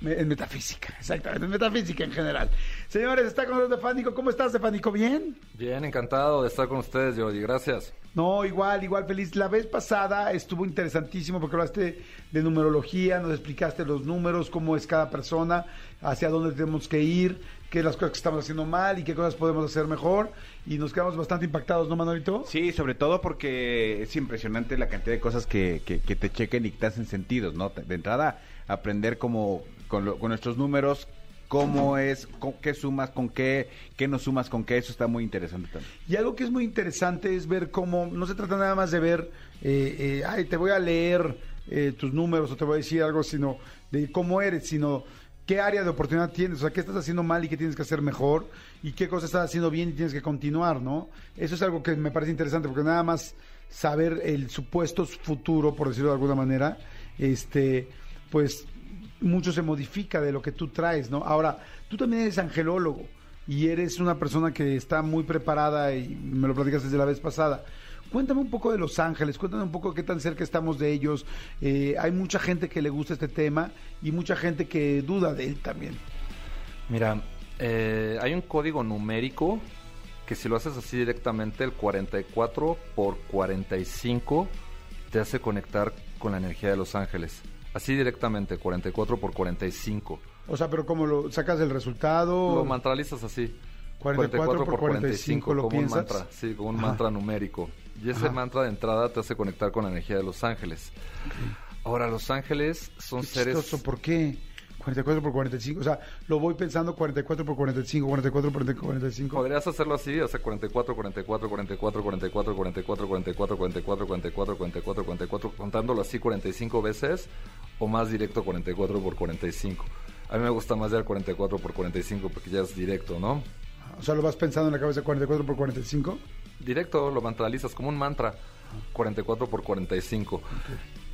en metafísica, exactamente, en metafísica en general. Señores, está con nosotros Defánico, ¿cómo estás, Defánico? ¿Bien? Bien, encantado de estar con ustedes, Jordi. Gracias. No, igual, igual feliz. La vez pasada estuvo interesantísimo porque hablaste de numerología, nos explicaste los números, cómo es cada persona, hacia dónde tenemos que ir, qué las cosas que estamos haciendo mal y qué cosas podemos hacer mejor. Y nos quedamos bastante impactados, ¿no, Manolito? Sí, sobre todo porque es impresionante la cantidad de cosas que, que, que te chequen y que te hacen sentidos, ¿no? De entrada, aprender como con, lo- con nuestros números cómo es, con qué sumas, con qué, qué no sumas, con qué, eso está muy interesante también. Y algo que es muy interesante es ver cómo, no se trata nada más de ver, eh, eh, ay, te voy a leer eh, tus números o te voy a decir algo, sino de cómo eres, sino qué área de oportunidad tienes, o sea, qué estás haciendo mal y qué tienes que hacer mejor, y qué cosas estás haciendo bien y tienes que continuar, ¿no? Eso es algo que me parece interesante, porque nada más saber el supuesto futuro, por decirlo de alguna manera, este, pues mucho se modifica de lo que tú traes, ¿no? Ahora, tú también eres angelólogo y eres una persona que está muy preparada y me lo platicas desde la vez pasada. Cuéntame un poco de Los Ángeles, cuéntame un poco qué tan cerca estamos de ellos. Eh, hay mucha gente que le gusta este tema y mucha gente que duda de él también. Mira, eh, hay un código numérico que si lo haces así directamente, el 44 por 45 te hace conectar con la energía de Los Ángeles. Así directamente, 44 por 45. O sea, pero ¿cómo lo sacas del resultado? Lo mantralizas así. 44 por 45, ¿lo como piensas? un mantra, sí, como un Ajá. mantra numérico. Y ese Ajá. mantra de entrada te hace conectar con la energía de los ángeles. Ahora, los ángeles son Qué seres... chistoso, ¿por qué? 44 por 45, o sea, lo voy pensando 44 por 45, 44 por 45. Podrías hacerlo así, o sea, 44, 44, 44, 44, 44, 44, 44, 44, 44, 44, contándolo así 45 veces o más directo 44 por 45. A mí me gusta más ya el 44 por 45 porque ya es directo, ¿no? O sea, lo vas pensando en la cabeza 44 por 45. Directo, lo mantralizas como un mantra. 44 por 45.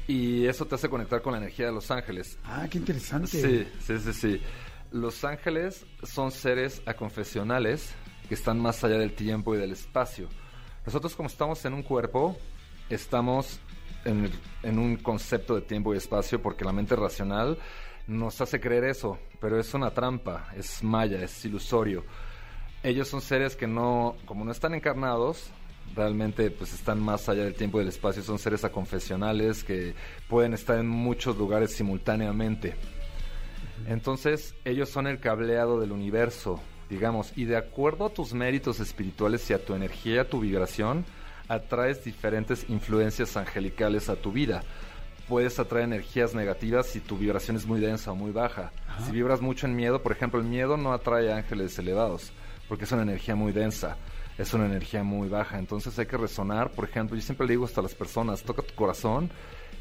Y eso te hace conectar con la energía de los ángeles. Ah, qué interesante. Sí, sí, sí, sí. Los ángeles son seres aconfesionales que están más allá del tiempo y del espacio. Nosotros como estamos en un cuerpo, estamos en, en un concepto de tiempo y espacio porque la mente racional nos hace creer eso, pero es una trampa, es maya, es ilusorio. Ellos son seres que no, como no están encarnados, realmente pues están más allá del tiempo y del espacio, son seres aconfesionales que pueden estar en muchos lugares simultáneamente. Entonces, ellos son el cableado del universo, digamos, y de acuerdo a tus méritos espirituales y a tu energía, a tu vibración, atraes diferentes influencias angelicales a tu vida. Puedes atraer energías negativas si tu vibración es muy densa o muy baja. Si vibras mucho en miedo, por ejemplo, el miedo no atrae ángeles elevados, porque es una energía muy densa, es una energía muy baja. Entonces hay que resonar, por ejemplo, yo siempre le digo hasta a las personas, toca tu corazón,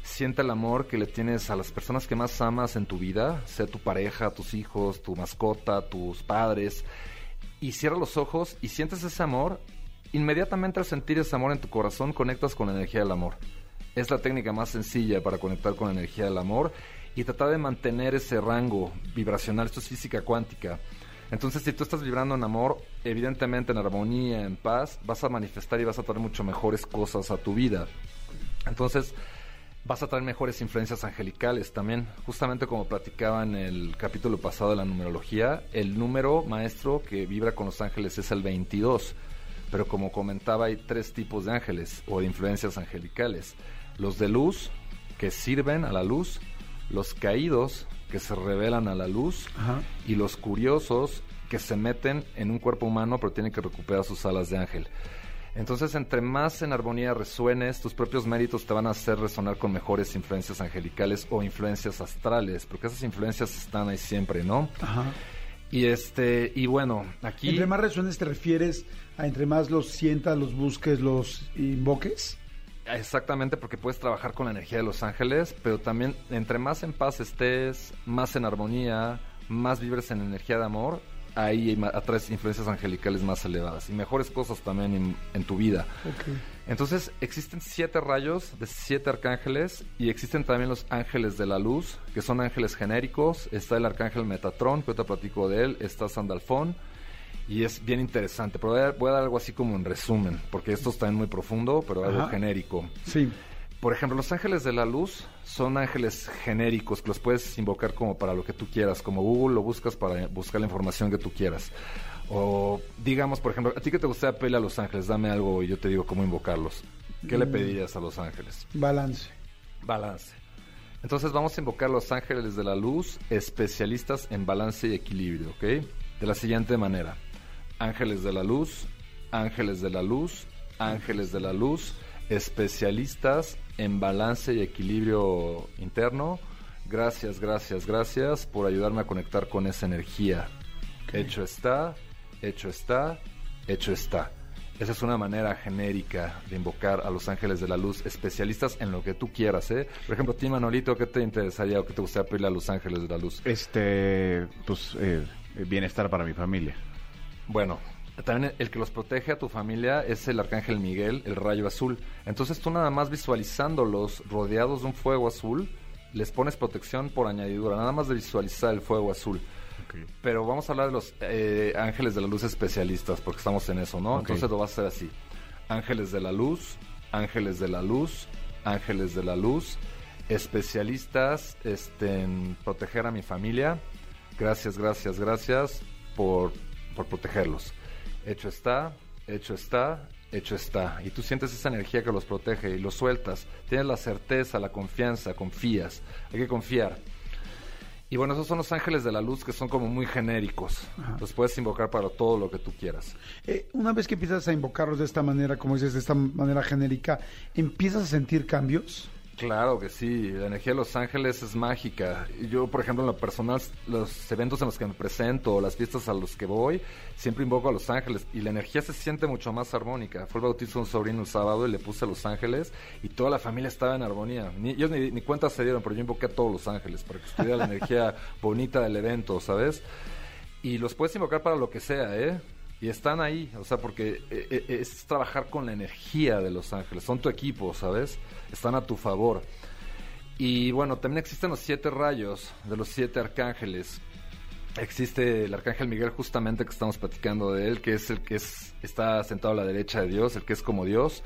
siente el amor que le tienes a las personas que más amas en tu vida, sea tu pareja, tus hijos, tu mascota, tus padres, y cierra los ojos y sientes ese amor, inmediatamente al sentir ese amor en tu corazón conectas con la energía del amor. Es la técnica más sencilla para conectar con la energía del amor y tratar de mantener ese rango vibracional. Esto es física cuántica. Entonces, si tú estás vibrando en amor, evidentemente en armonía, en paz, vas a manifestar y vas a traer mucho mejores cosas a tu vida. Entonces, vas a traer mejores influencias angelicales también. Justamente como platicaba en el capítulo pasado de la numerología, el número maestro que vibra con los ángeles es el 22. Pero como comentaba, hay tres tipos de ángeles o de influencias angelicales. Los de luz, que sirven a la luz, los caídos, que se revelan a la luz, Ajá. y los curiosos, que se meten en un cuerpo humano pero tienen que recuperar sus alas de ángel. Entonces, entre más en armonía resuenes, tus propios méritos te van a hacer resonar con mejores influencias angelicales o influencias astrales, porque esas influencias están ahí siempre, ¿no? Ajá. Y este, y bueno, aquí Entre más resuenes te refieres a entre más los sientas, los busques, los invoques. Exactamente porque puedes trabajar con la energía de los ángeles, pero también entre más en paz estés, más en armonía, más vibres en energía de amor, ahí atraes influencias angelicales más elevadas y mejores cosas también en, en tu vida. Entonces existen siete rayos de siete arcángeles y existen también los ángeles de la luz, que son ángeles genéricos. Está el arcángel Metatron, que ahorita platico de él. Está Sandalfón y es bien interesante. Pero voy a, voy a dar algo así como en resumen, porque esto está en muy profundo, pero algo Ajá. genérico. Sí. Por ejemplo, los ángeles de la luz son ángeles genéricos que los puedes invocar como para lo que tú quieras, como Google lo buscas para buscar la información que tú quieras. O digamos, por ejemplo, a ti que te gustaría pedirle a los ángeles, dame algo y yo te digo cómo invocarlos. ¿Qué le pedirías a los ángeles? Balance. Balance. Entonces vamos a invocar los ángeles de la luz, especialistas en balance y equilibrio, ¿ok? De la siguiente manera. Ángeles de la luz, ángeles de la luz, ángeles de la luz, especialistas en balance y equilibrio interno, Gracias, gracias, gracias por ayudarme a conectar con esa energía. Hecho está, hecho está, hecho está. Esa es una manera genérica de invocar a los ángeles de la luz, especialistas en lo que tú quieras, ¿eh? Por ejemplo, ti, Manolito, ¿qué te interesaría o qué te gustaría pedirle a los ángeles de la luz? Este, pues, eh, bienestar para mi familia. Bueno, también el que los protege a tu familia es el arcángel Miguel, el rayo azul. Entonces tú nada más visualizándolos rodeados de un fuego azul, les pones protección por añadidura, nada más de visualizar el fuego azul. Pero vamos a hablar de los eh, ángeles de la luz especialistas, porque estamos en eso, ¿no? Entonces lo vas a hacer así. Ángeles de la luz, ángeles de la luz, ángeles de la luz, especialistas este, en proteger a mi familia. Gracias, gracias, gracias por, por protegerlos. Hecho está, hecho está, hecho está. Y tú sientes esa energía que los protege y los sueltas. Tienes la certeza, la confianza, confías. Hay que confiar. Y bueno, esos son los ángeles de la luz que son como muy genéricos. Los puedes invocar para todo lo que tú quieras. Eh, una vez que empiezas a invocarlos de esta manera, como dices, de esta manera genérica, ¿empiezas a sentir cambios? Claro que sí, la energía de los ángeles es mágica. Yo, por ejemplo, en lo personal, los eventos en los que me presento, las fiestas a los que voy, siempre invoco a los ángeles y la energía se siente mucho más armónica. Fue el bautizo de un sobrino el sábado y le puse a los ángeles y toda la familia estaba en armonía. Ni, ellos ni, ni cuenta se dieron, pero yo invoqué a todos los ángeles para que estuviera la energía *laughs* bonita del evento, ¿sabes? Y los puedes invocar para lo que sea, ¿eh? Y están ahí, o sea, porque eh, eh, es trabajar con la energía de los ángeles. Son tu equipo, ¿sabes? Están a tu favor. Y bueno, también existen los siete rayos de los siete arcángeles. Existe el arcángel Miguel justamente que estamos platicando de él, que es el que es, está sentado a la derecha de Dios, el que es como Dios.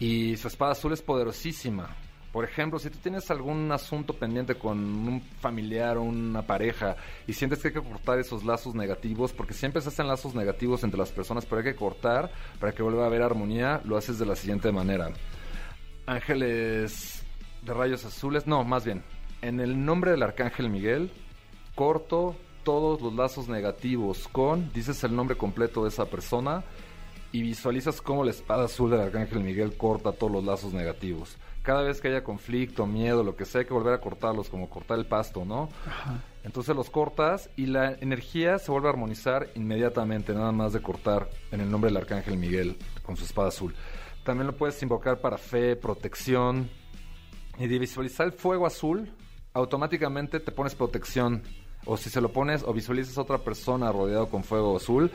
Y su espada azul es poderosísima. Por ejemplo, si tú tienes algún asunto pendiente con un familiar o una pareja y sientes que hay que cortar esos lazos negativos, porque siempre se hacen lazos negativos entre las personas, pero hay que cortar para que vuelva a haber armonía, lo haces de la siguiente manera. Ángeles de rayos azules, no, más bien, en el nombre del arcángel Miguel, corto todos los lazos negativos con, dices el nombre completo de esa persona y visualizas cómo la espada azul del arcángel Miguel corta todos los lazos negativos. Cada vez que haya conflicto, miedo, lo que sea, hay que volver a cortarlos, como cortar el pasto, ¿no? Entonces los cortas y la energía se vuelve a armonizar inmediatamente, nada más de cortar en el nombre del arcángel Miguel con su espada azul. También lo puedes invocar para fe, protección y de visualizar el fuego azul, automáticamente te pones protección. O si se lo pones o visualizas a otra persona rodeado con fuego azul,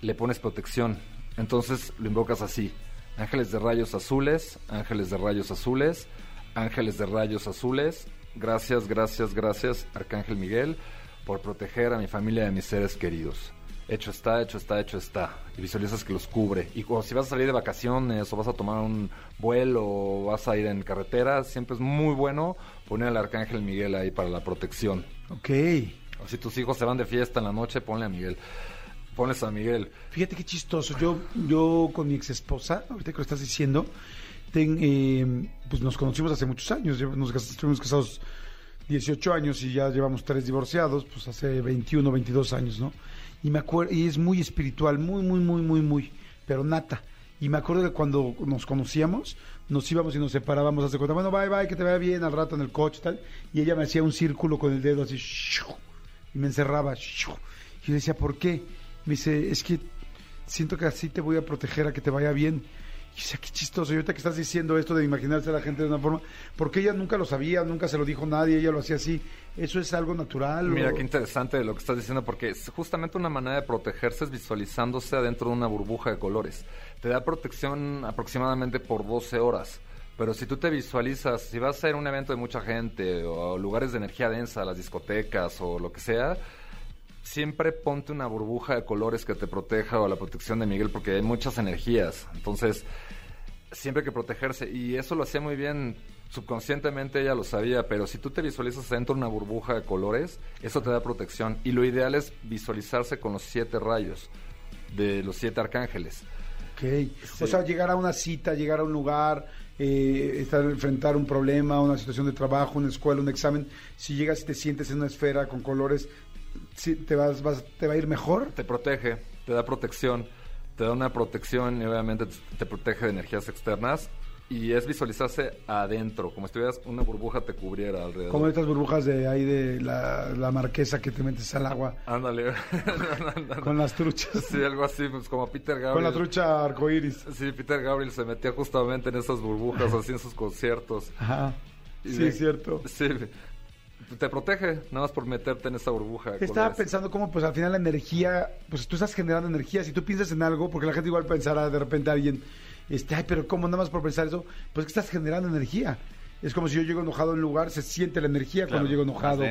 le pones protección. Entonces lo invocas así. Ángeles de rayos azules, ángeles de rayos azules, ángeles de rayos azules. Gracias, gracias, gracias, Arcángel Miguel, por proteger a mi familia y a mis seres queridos. Hecho está, hecho está, hecho está. Y visualizas que los cubre. Y o si vas a salir de vacaciones o vas a tomar un vuelo o vas a ir en carretera, siempre es muy bueno poner al Arcángel Miguel ahí para la protección. Ok. O si tus hijos se van de fiesta en la noche, ponle a Miguel. Pones a Miguel. Fíjate qué chistoso. Yo, yo con mi ex esposa, ahorita que lo estás diciendo, ten- eh, pues nos conocimos hace muchos años. Nos estuvimos casados 18 años y ya llevamos tres divorciados, pues hace 21, 22 años, ¿no? Y me acuerdo, y es muy espiritual, muy, muy, muy, muy, muy, pero nata. Y me acuerdo que cuando nos conocíamos, nos íbamos y nos separábamos, hace cuenta, bueno, bye, bye, que te vaya bien al rato en el coche y tal. Y ella me hacía un círculo con el dedo así, y me encerraba. Y yo decía, ¿por qué? Me dice, es que siento que así te voy a proteger a que te vaya bien. Y qué chistoso. Y ahorita que estás diciendo esto de imaginarse a la gente de una forma, porque ella nunca lo sabía, nunca se lo dijo nadie, ella lo hacía así. ¿Eso es algo natural? Mira o- qué interesante lo que estás diciendo, porque es justamente una manera de protegerse es visualizándose adentro de una burbuja de colores. Te da protección aproximadamente por 12 horas. Pero si tú te visualizas, si vas a ir a un evento de mucha gente o lugares de energía densa, las discotecas o lo que sea, siempre ponte una burbuja de colores que te proteja o la protección de Miguel porque hay muchas energías. Entonces, siempre hay que protegerse. Y eso lo hacía muy bien. Subconscientemente ella lo sabía, pero si tú te visualizas dentro de una burbuja de colores, eso te da protección. Y lo ideal es visualizarse con los siete rayos de los siete arcángeles. Ok. O sea, llegar a una cita, llegar a un lugar, eh, estar, enfrentar un problema, una situación de trabajo, una escuela, un examen. Si llegas y te sientes en una esfera con colores, sí, te, vas, vas- ¿te va a ir mejor? Te protege, te da protección, te da una protección y obviamente te, te protege de energías externas. Y es visualizarse adentro, como si tuvieras una burbuja te cubriera alrededor. Como estas burbujas de ahí de la, la marquesa que te metes al agua Ándale. *laughs* Con las truchas. Sí, algo así, pues como Peter Gabriel. Con la trucha arcoíris. Sí, Peter Gabriel se metía justamente en esas burbujas así en sus conciertos. Ajá. Y Sí, es cierto. Sí, te protege nada más por meterte en esa burbuja. Estaba pensando cómo, pues al final la energía, pues tú estás generando energía. Si tú piensas en algo, porque la gente igual pensará de repente a alguien, este, ay, pero ¿cómo nada más por pensar eso? Pues es que estás generando energía. Es como si yo llego enojado a un lugar, se siente la energía cuando llego enojado.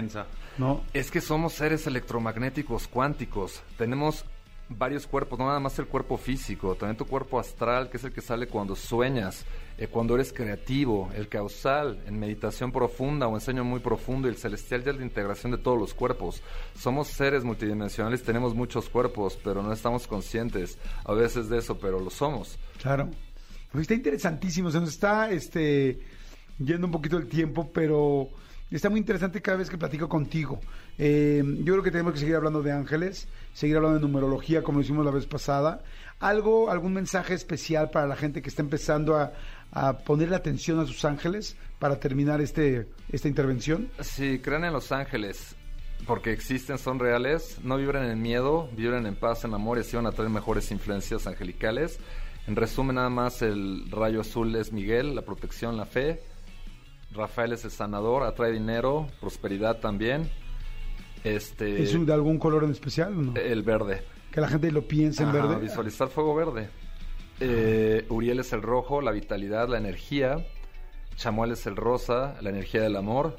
¿No? Es que somos seres electromagnéticos cuánticos. Tenemos varios cuerpos, no nada más el cuerpo físico, también tu cuerpo astral, que es el que sale cuando sueñas, eh, cuando eres creativo, el causal, en meditación profunda o en sueño muy profundo, y el celestial ya es la integración de todos los cuerpos. Somos seres multidimensionales, tenemos muchos cuerpos, pero no estamos conscientes a veces de eso, pero lo somos. Claro. Pues está interesantísimo. Se nos está este, yendo un poquito el tiempo, pero está muy interesante cada vez que platico contigo. Eh, yo creo que tenemos que seguir hablando de ángeles, seguir hablando de numerología como lo hicimos la vez pasada. ¿Algo, algún mensaje especial para la gente que está empezando a, a ponerle atención a sus ángeles para terminar este, esta intervención? Si creen en los ángeles, porque existen, son reales, no vibren en miedo, vibren en paz, en amor y así van a traer mejores influencias angelicales. En resumen, nada más el rayo azul es Miguel, la protección, la fe. Rafael es el sanador, atrae dinero, prosperidad también. Este, ¿Es de algún color en especial? o no? el verde. que la gente lo piense en Ajá, verde. Visualizar fuego verde. Eh, Uriel es el rojo, la vitalidad, la energía. Chamuel es el rosa, la energía del amor.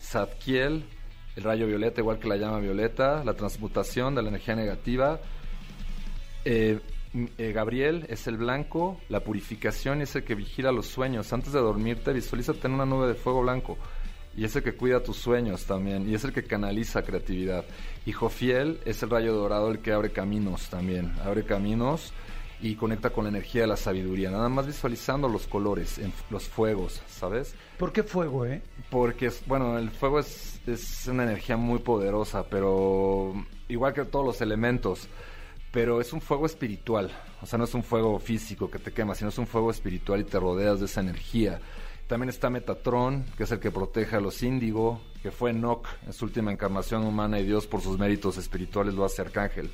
Zadkiel, el rayo violeta, igual que la llama violeta, la transmutación de la energía negativa. Eh, eh, Gabriel es el blanco, la purificación es el que vigila los sueños. Antes de dormirte, visualízate en una nube de fuego blanco. Y es el que cuida tus sueños también. Y es el que canaliza creatividad. Y Jofiel es el rayo dorado, el que abre caminos también. Abre caminos y conecta con la energía de la sabiduría. Nada más visualizando los colores, en los fuegos, ¿sabes? ¿Por qué fuego, eh? Porque, bueno, el fuego es, es una energía muy poderosa, pero igual que todos los elementos, pero es un fuego espiritual. O sea, no es un fuego físico que te quema, sino es un fuego espiritual y te rodeas de esa energía. También está Metatron, que es el que protege a los índigo, que fue Enoch en su última encarnación humana y Dios por sus méritos espirituales lo hace arcángel.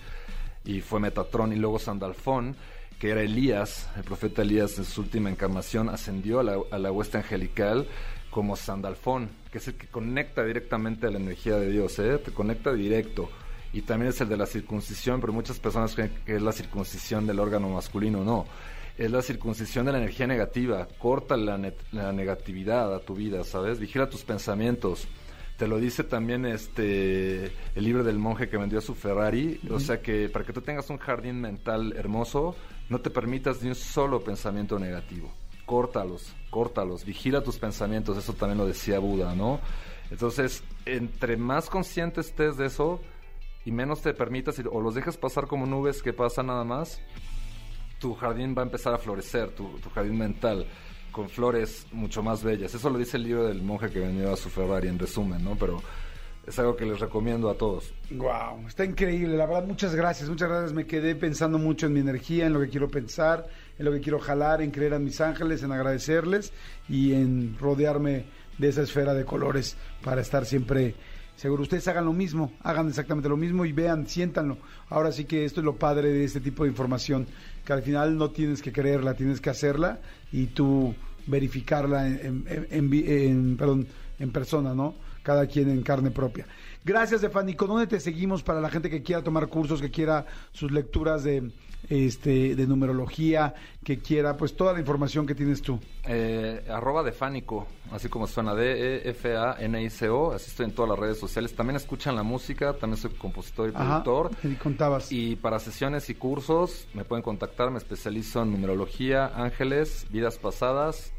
Y fue Metatron y luego Sandalfón, que era Elías, el profeta Elías en su última encarnación ascendió a la, a la hueste angelical como Sandalfón, que es el que conecta directamente a la energía de Dios, ¿eh? te conecta directo. Y también es el de la circuncisión, pero muchas personas creen que es la circuncisión del órgano masculino, no. Es la circuncisión de la energía negativa, corta la, negatividad a tu vida, ¿sabes? Vigila tus pensamientos. Te lo dice también este el libro del monje que vendió su Ferrari, o sea que para que tú tengas un jardín mental hermoso, no te permitas ni un solo pensamiento negativo. Córtalos, córtalos, vigila tus pensamientos, eso también lo decía Buda, ¿no? Entonces, entre más consciente estés de eso y menos te permitas o los dejas pasar como nubes que pasan nada más, tu jardín va a empezar a florecer, tu, tu jardín mental, con flores mucho más bellas. Eso lo dice el libro del monje que vendió a su Ferrari, en resumen, ¿no? Pero es algo que les recomiendo a todos. Wow, está increíble, la verdad, muchas gracias, muchas gracias. Me quedé pensando mucho en mi energía, en lo que quiero pensar, en lo que quiero jalar, en creer a mis ángeles, en agradecerles y en rodearme de esa esfera de colores para estar siempre seguro. Ustedes hagan lo mismo, hagan exactamente lo mismo y vean, siéntanlo. Ahora sí que esto es lo padre de este tipo de información, que al final no tienes que creerla, tienes que hacerla y tú verificarla en, perdón, en persona, ¿no? Cada quien en carne propia. Gracias, Stefánico. ¿Dónde te seguimos para la gente que quiera tomar cursos, que quiera sus lecturas de, este, de numerología, que quiera pues toda la información que tienes tú? Eh, arroba de Fánico, así como suena D-E-F-A-N-I-C-O, así estoy en todas las redes sociales. También escuchan la música, también soy compositor y productor. y contabas. Y para sesiones y cursos me pueden contactar, me especializo en numerología, ángeles, vidas pasadas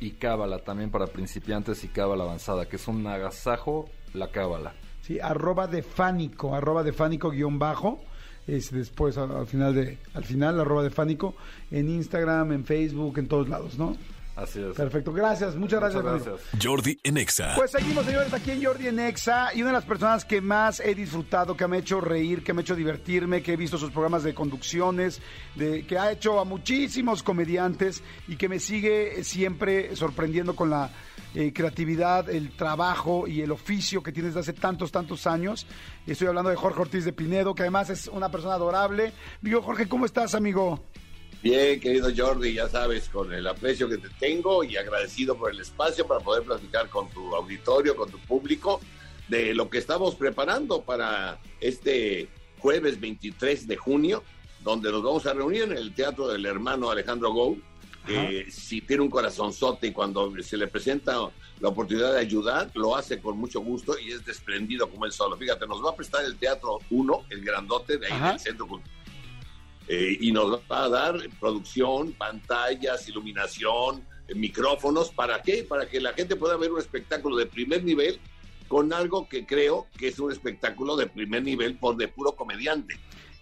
y cábala también para principiantes y cábala avanzada, que es un agasajo la cábala. Sí, arroba de Fánico, arroba de Fánico guion bajo. Es después al, al final de, al final, arroba de Fánico, en Instagram, en Facebook, en todos lados, ¿no? Así es. Perfecto, gracias, muchas gracias. Muchas gracias. Jordi en Exa. Pues seguimos, señores, aquí en Jordi en Exa. Y una de las personas que más he disfrutado, que me ha hecho reír, que me ha hecho divertirme, que he visto sus programas de conducciones, de, que ha hecho a muchísimos comediantes y que me sigue siempre sorprendiendo con la eh, creatividad, el trabajo y el oficio que tienes desde hace tantos, tantos años. Estoy hablando de Jorge Ortiz de Pinedo, que además es una persona adorable. Digo, Jorge, ¿cómo estás, amigo? Bien, querido Jordi, ya sabes, con el aprecio que te tengo y agradecido por el espacio para poder platicar con tu auditorio, con tu público, de lo que estamos preparando para este jueves 23 de junio, donde nos vamos a reunir en el Teatro del Hermano Alejandro Gou, que si tiene un corazonzote y cuando se le presenta la oportunidad de ayudar, lo hace con mucho gusto y es desprendido como él solo. Fíjate, nos va a prestar el Teatro 1, el grandote de ahí Ajá. del Centro Cultural. Eh, y nos va a dar producción, pantallas, iluminación, eh, micrófonos. ¿Para qué? Para que la gente pueda ver un espectáculo de primer nivel con algo que creo que es un espectáculo de primer nivel por de puro comediante.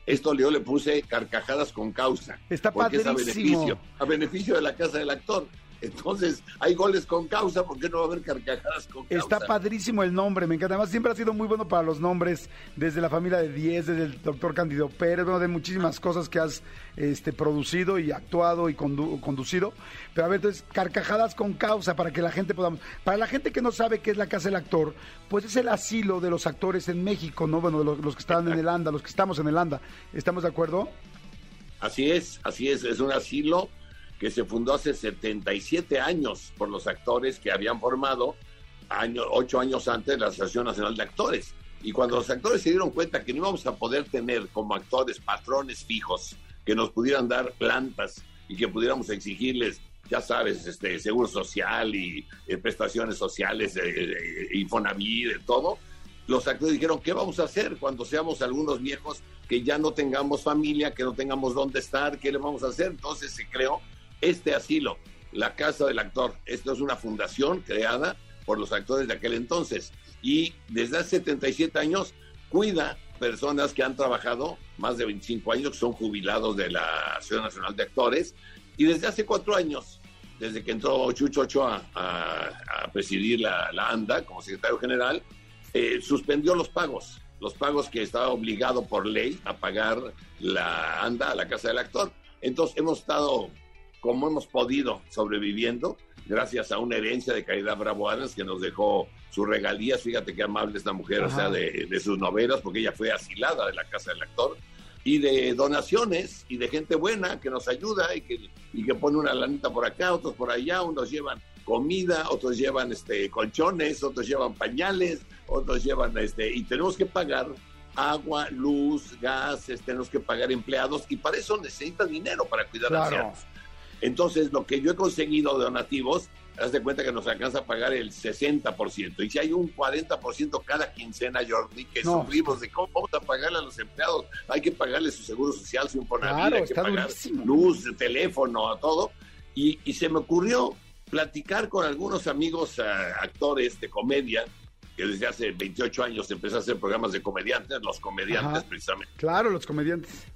Esto yo le puse carcajadas con causa. Está porque es a beneficio, a beneficio de la casa del actor. Entonces, hay goles con causa, ¿por qué no va a haber carcajadas con causa? Está padrísimo el nombre, me encanta. Además, siempre ha sido muy bueno para los nombres, desde la familia de 10, desde el doctor Cándido Pérez, bueno, de muchísimas cosas que has este, producido y actuado y condu- conducido. Pero a ver, entonces, carcajadas con causa para que la gente podamos. Para la gente que no sabe qué es la casa del actor, pues es el asilo de los actores en México, ¿no? Bueno, de los, los que están en el ANDA, los que estamos en el ANDA. ¿Estamos de acuerdo? Así es, así es, es un asilo que se fundó hace 77 años por los actores que habían formado año, ocho años antes la Asociación Nacional de Actores. Y cuando los actores se dieron cuenta que no íbamos a poder tener como actores patrones fijos que nos pudieran dar plantas y que pudiéramos exigirles, ya sabes, este seguro social y eh, prestaciones sociales, eh, eh, Infonavit, todo, los actores dijeron, ¿qué vamos a hacer cuando seamos algunos viejos que ya no tengamos familia, que no tengamos dónde estar? ¿Qué le vamos a hacer? Entonces se creó este asilo, la Casa del Actor. Esto es una fundación creada por los actores de aquel entonces y desde hace 77 años cuida personas que han trabajado más de 25 años, que son jubilados de la Asociación Nacional de Actores y desde hace cuatro años, desde que entró Chucho Ochoa a, presidir la, la ANDA como secretario general, eh, suspendió los pagos, los pagos que estaba obligado por ley a pagar la ANDA a la Casa del Actor. Entonces hemos estado, como hemos podido, sobreviviendo, gracias a una herencia de Caridad Bravo Adams que nos dejó sus regalías. Fíjate qué amable esta mujer, o sea, de, de sus novelas, porque ella fue asilada de la Casa del Actor y de donaciones y de gente buena que nos ayuda y que, y que pone una lanita por acá, otros por allá, unos llevan comida, otros llevan este colchones, otros llevan pañales, otros llevan este y tenemos que pagar agua, luz, gas, este, tenemos que pagar empleados y para eso necesita dinero para cuidar a Claro. ancianos. Entonces, lo que yo he conseguido de donativos, haz de cuenta que nos alcanza a pagar el 60%. Y si hay un 40% cada quincena, Jordi, que No. sufrimos de cómo vamos a pagarle a los empleados, hay que pagarle su seguro social, su Infonavit, Claro, hay que pagar durísimo. luz, teléfono, a todo. Y, y se me ocurrió platicar con algunos amigos eh, actores de comedia, que desde hace 28 años empecé a hacer programas de comediantes, los comediantes Ajá. precisamente. Claro, los comediantes.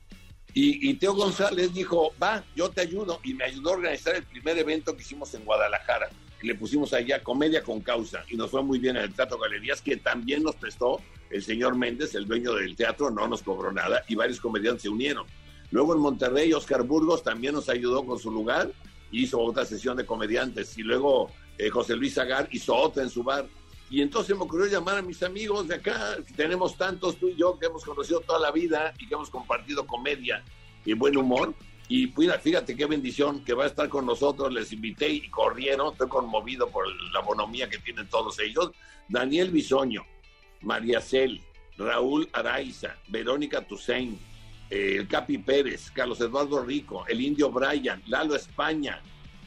Y, Teo González dijo, va, yo te ayudo. Y me ayudó a organizar el primer evento que hicimos en Guadalajara. Le pusimos allá Comedia con Causa. Y nos fue muy bien en el Teatro Galerías, que también nos prestó el señor Méndez, el dueño del teatro, no nos cobró nada. Y varios comediantes se unieron. Luego en Monterrey, Oscar Burgos también nos ayudó con su lugar. Hizo otra sesión de comediantes. Y luego eh, José Luis Agar hizo otra en su bar. Y entonces me ocurrió llamar a mis amigos de acá, tenemos tantos tú y yo que hemos conocido toda la vida y que hemos compartido comedia y buen humor. Y fíjate qué bendición que va a estar con nosotros. Les invité y corrieron. Estoy conmovido por la bonomía que tienen todos ellos. Daniel Bisoño, María Cel, Raúl Araiza, Verónica Tusein, eh, el Capi Pérez, Carlos Eduardo Rico, el Indio Brian, Lalo España,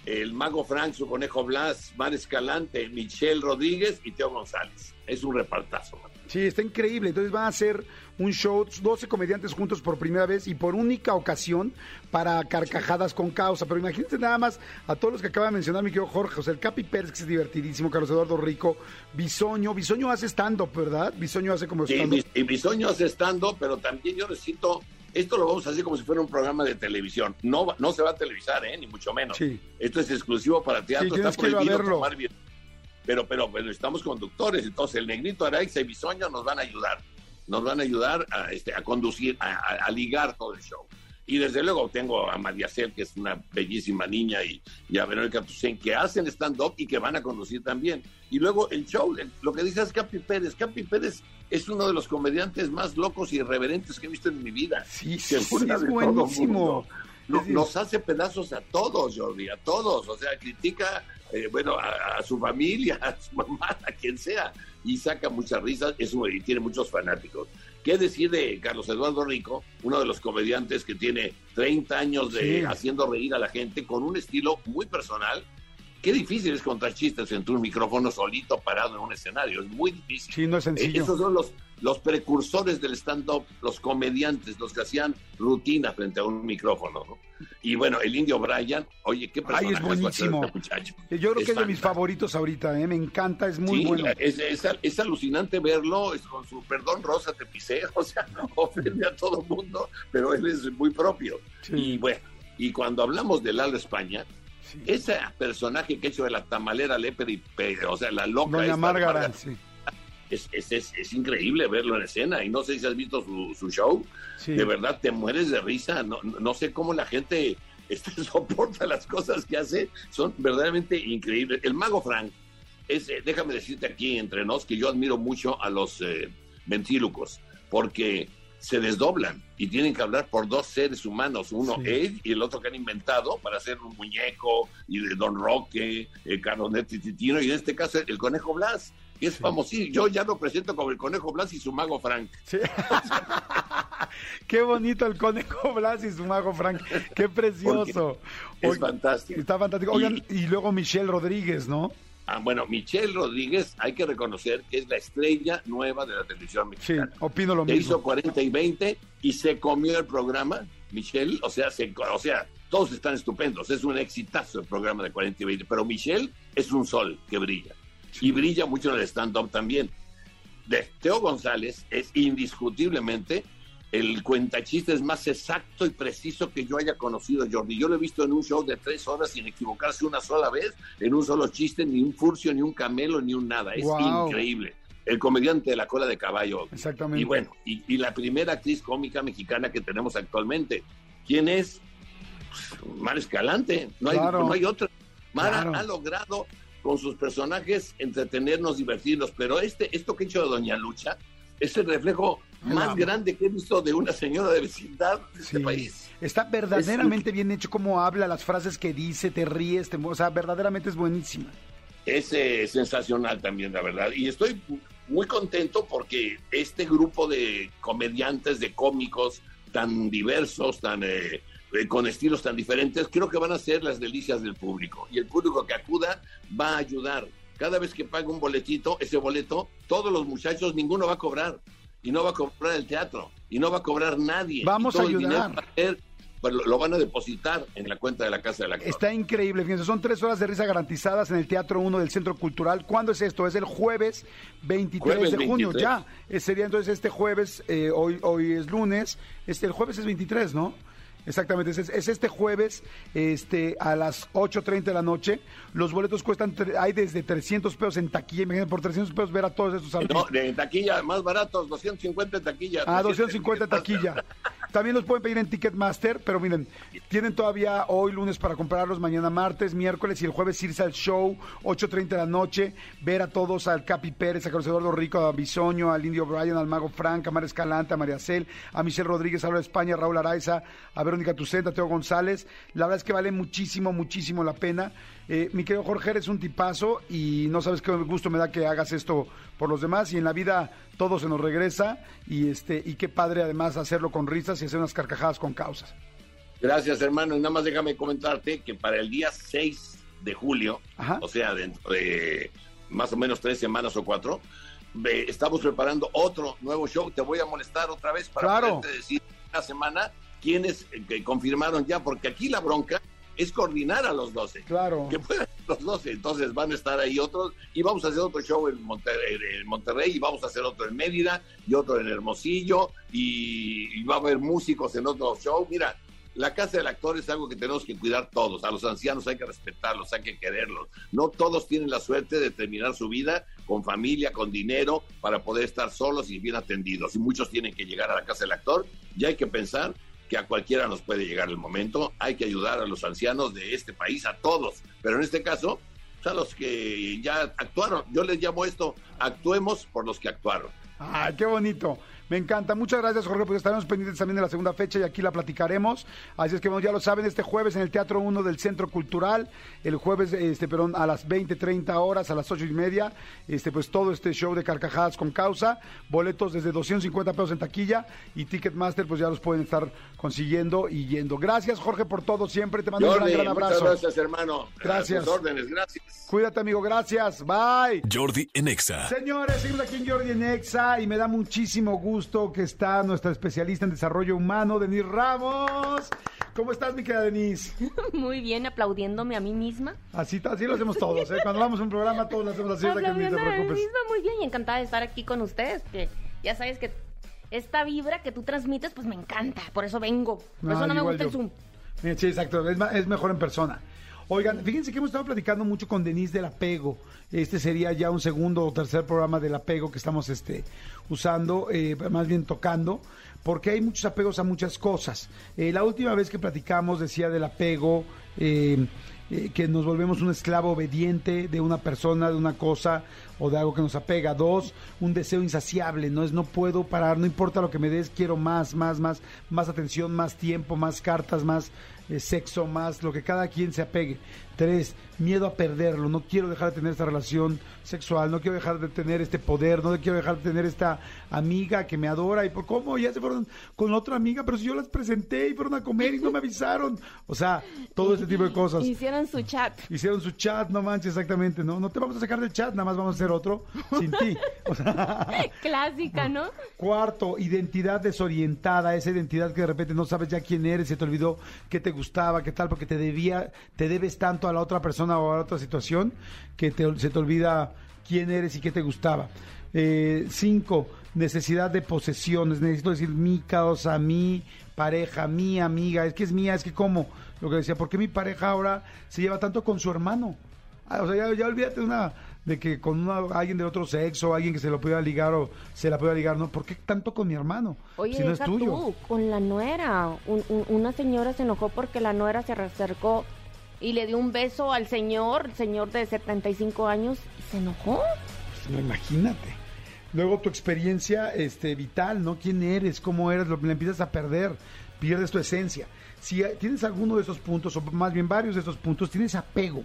el Mago Frank, su Conejo Blas, Mar Escalante, Michelle Rodríguez y Teo González. Es un repartazo. Sí, está increíble. Entonces van a hacer un show, 12 comediantes juntos por primera vez y por única ocasión para carcajadas con causa. Pero imagínate nada más a todos los que acaba de mencionar mi querido Jorge, o sea, el Capi Pérez, que es divertidísimo, Carlos Eduardo Rico, Bisoño. Bisoño hace stand-up, ¿verdad? Bisoño hace como stand-up. y mi sueño es estando, pero también yo necesito esto lo vamos a hacer como si fuera un programa de televisión. No, no se va a televisar, ¿eh? ni mucho menos. Sí. Esto es exclusivo para teatro, Sí, está prohibido tomar video. Pero, pero, pero estamos conductores, entonces el negrito Araix y Bisoño nos van a ayudar. Nos van a ayudar a, este, a conducir, a, a- a ligar todo el show. Y desde luego tengo a María Cel, que es una bellísima niña, y, y a Verónica Tucen, que hacen stand-up y que van a conducir también. Y luego el show, el- lo que dice es Capi Pérez. Capi Pérez es uno de los comediantes más locos y irreverentes que he visto en mi vida. Sí, sí, sí, es buenísimo. No- nos hace pedazos a todos, Jordi, a todos. O sea, critica, eh, bueno, a, a su familia, *laughs* a su mamá, a quien sea, y saca muchas risas y tiene muchos fanáticos. ¿Qué decir de Carlos Eduardo Rico, uno de los comediantes que tiene 30 años de Sí. haciendo reír a la gente con un estilo muy personal? Qué difícil es contar chistes entre un micrófono solito parado en un escenario, es muy difícil. Sí, no es Eh, sencillo. Esos son los, los precursores del stand-up, los comediantes, los que hacían rutina frente a un micrófono. ¿no? Y bueno, el indio Brian, oye, qué Ay, es personaje ser buenísimo. este muchacho. Yo creo que es de mis favoritos ahorita, ¿eh? me encanta, es muy Sí, bueno. es, es, es alucinante verlo, es con su perdón rosa te pisé, *laughs* o sea, ofende a todo mundo, pero él es muy propio. Sí. Y bueno, y cuando hablamos de Lalo España, Sí. ese personaje que ha hecho de la tamalera lepre y o sea, la loca Doña esta, sí. Es, es, es, es increíble verlo en escena y no sé si has visto su, su show, Sí. de verdad te mueres de risa, no, no sé cómo la gente *laughs* este, *laughs* soporta las cosas que hace, son verdaderamente increíbles. El mago Frank, es, eh, déjame decirte aquí entre nos que yo admiro mucho a los eh, ventrílocos, porque se desdoblan y tienen que hablar por dos seres humanos, uno Sí. él y el otro que han inventado para hacer un muñeco y de Don Roque, el Cardonet y Titino, y en este caso el Conejo Blas, que es famoso. Yo ya lo presento como el Conejo Blas y su mago Frank. Sí. *laughs* Qué bonito el conejo Blas y su mago Frank. Qué *laughs* precioso. Es fantástico. Está fantástico. Oigan, y luego Michelle Rodríguez, ¿no? Ah, bueno, Michelle Rodríguez, hay que reconocer que es la estrella nueva de la televisión Sí, mexicana. opino lo hizo mismo. 40 y 20 y se comió el programa, Michelle, o sea, se, o sea, todos están estupendos, es un exitazo el programa de 40 y 20, pero Michelle es un sol que brilla y brilla mucho en el stand-up también. De Teo González es indiscutiblemente el cuentachistes más exacto y preciso que yo haya conocido, Jordi. Yo lo he visto en un show de tres horas sin equivocarse una sola vez, en un solo chiste, ni un furcio, ni un camelo, ni un nada. Es Wow. increíble. El comediante de la cola de caballo. Exactamente. Y bueno, y, y la primera actriz cómica mexicana que tenemos actualmente, ¿quién es? Pues, Mar Escalante, no hay, no hay otra. Mara Claro. ha logrado con sus personajes entretenernos, divertirnos, pero este, esto que he hecho de Doña Lucha es el reflejo más grande que he visto de una señora de vecindad de este país. Está verdaderamente bien hecho cómo habla, las frases que dice, te ríes, te, o sea, verdaderamente es buenísima. Es eh, sensacional también, la verdad. Y estoy muy contento porque este grupo de comediantes, de cómicos tan diversos, tan eh, eh, con estilos tan diferentes, creo que van a ser las delicias del público. Y el público que acuda va a ayudar. Cada vez que paga un boletito, ese boleto, todos los muchachos, ninguno va a cobrar. Y no va a cobrar el teatro. Y no va a cobrar nadie. Vamos todo a ayudar. pues, lo, van a depositar en la cuenta de la Casa del Actor. Está increíble, fíjense, son tres horas de risa garantizadas en el Teatro 1 del Centro Cultural. ¿Cuándo es esto? Es el jueves 23 Jueves de junio, 23. ya. Eh, sería entonces este jueves, eh, hoy, hoy es lunes, este, el jueves es 23, ¿no? Exactamente, es, es este jueves este, a las 8.30 de la noche. Los boletos cuestan, hay desde 300 pesos en taquilla. Imagínate, por 300 pesos ver a todos estos No, artistas. de taquilla, más baratos, 250 en taquilla. Ah, 300 250 taquilla. *laughs* También los pueden pedir en Ticketmaster, pero miren, tienen todavía hoy lunes para comprarlos, mañana martes, miércoles y el jueves irse al show, 8.30 de la noche, ver a todos, al Capi Pérez, a Carlos Eduardo Rico, a Bisoño, al Indio Bryan, al Mago Frank, a Mar Escalante, a María Cel, a Michelle Rodríguez, a Laura España, a Raúl Araiza, a Verónica Tucenta, a Teo González. La verdad es que vale muchísimo, muchísimo la pena. Eh, mi querido Jorge, eres un tipazo y no sabes qué gusto me da que hagas esto por los demás y en la vida todo se nos regresa y este y qué padre además hacerlo con risas y hacer unas carcajadas con causas. Gracias, hermano. Y nada más déjame comentarte que para el día 6 de julio, Ajá. o sea, dentro de más o menos tres semanas o cuatro, estamos preparando otro nuevo show. Te voy a molestar otra vez para Claro. decir una semana quiénes eh, confirmaron ya, porque aquí la bronca es coordinar a los 12. Claro. Que puedan los 12. Entonces van a estar ahí otros y vamos a hacer otro show en Monterrey, en Monterrey y vamos a hacer otro en Mérida y otro en Hermosillo y, y va a haber músicos en otro show. Mira, la casa del actor es algo que tenemos que cuidar todos. A los ancianos hay que respetarlos, hay que quererlos. No todos tienen la suerte de terminar su vida con familia, con dinero, para poder estar solos y bien atendidos. Y muchos tienen que llegar a la casa del actor. Y hay que pensar que a cualquiera nos puede llegar el momento. Hay que ayudar a los ancianos de este país, a todos. Pero en este caso, a los que ya actuaron. Yo les llamo esto, actuemos por los que actuaron. Ay, qué bonito. Me encanta. Muchas gracias, Jorge, porque estaremos pendientes también de la segunda fecha y aquí la platicaremos. Así es que bueno, ya lo saben, este jueves en el Teatro 1 del Centro Cultural, el jueves, este, perdón, a las 20, 30 horas, a las 8 y media, este, pues todo este show de carcajadas con causa, boletos desde 250 pesos en taquilla y Ticketmaster, pues ya los pueden estar consiguiendo y yendo. Gracias, Jorge, por todo siempre. Te mando un gran, gran muchas abrazo. gracias, hermano. Gracias. A órdenes, gracias. Cuídate, amigo. Gracias. Bye. Jordi en Exa. Señores, seguimos aquí en Jordi en Exa y me da muchísimo gusto que está nuestra especialista en desarrollo humano, Denise Ramos. ¿Cómo estás, mi querida Denise? *laughs* Muy bien, aplaudiéndome a mí misma. Así, así lo hacemos todos, ¿eh? Cuando vamos a un programa, todos lo hacemos así, o sea que ni te Aplaudiéndome a mí preocupes. misma, muy bien, y encantada de estar aquí con ustedes, que ya sabes que esta vibra que tú transmites, pues me encanta, por eso vengo. Por eso no me gusta el yo. Zoom. Mira, Sí, exacto, es, es mejor en persona. Oigan, fíjense que hemos estado platicando mucho con Denise del apego. Este sería ya un segundo o tercer programa del apego que estamos este, usando, eh, más bien tocando, porque hay muchos apegos a muchas cosas. Eh, la última vez que platicamos decía del apego, eh, eh, que nos volvemos un esclavo obediente de una persona, de una cosa o de algo que nos apega. Dos, un deseo insaciable, no es no puedo parar, no importa lo que me des, quiero más, más, más, más atención, más tiempo, más cartas, más sexo, más lo que cada quien se apegue. Tres, miedo a perderlo, no quiero dejar de tener esta relación sexual, no quiero dejar de tener este poder, no quiero dejar de tener esta amiga que me adora y por cómo ya se fueron con otra amiga, pero si yo las presenté y fueron a comer y no me avisaron. O sea, todo este tipo de cosas. Hicieron su chat. Hicieron su chat, no manches, exactamente, ¿no? No te vamos a sacar del chat, nada más vamos a hacer otro sin ti. O sea, *laughs* Clásica, ¿no? cuarto, identidad desorientada, esa identidad que de repente no sabes ya quién eres, se te olvidó qué te gustaba, qué tal, porque te debía, te debes tanto a la otra persona o a la otra situación que te- se te olvida quién eres y qué te gustaba. Eh, cinco, necesidad de posesiones, necesito decir mi causa, mi pareja, mi amiga, es que es mía, es que cómo, lo que decía, ¿por qué mi pareja ahora se lleva tanto con su hermano? Ah, o sea, ya, ya olvídate de una de que con una- alguien de otro sexo, alguien que se lo pueda ligar o se la pueda ligar, ¿no? ¿Por qué tanto con mi hermano? Oye, si no es tuyo. tú, con la nuera. Un- un- una señora se enojó porque la nuera se acercó y le dio un beso al señor, el señor de 75 años, y se enojó. Pues, no, imagínate. Luego tu experiencia este, vital, ¿no? ¿Quién eres? ¿Cómo eres? Lo, la empiezas a perder, pierdes tu esencia. Si tienes alguno de esos puntos, o más bien varios de esos puntos, tienes apego,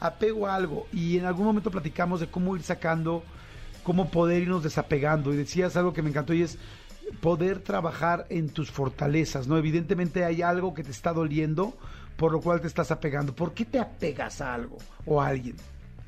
apego a algo. Y en algún momento platicamos de cómo ir sacando, cómo poder irnos desapegando. Y decías algo que me encantó y es poder trabajar en tus fortalezas, ¿no? Evidentemente hay algo que te está doliendo, por lo cual te estás apegando. ¿Por qué te apegas a algo o a alguien?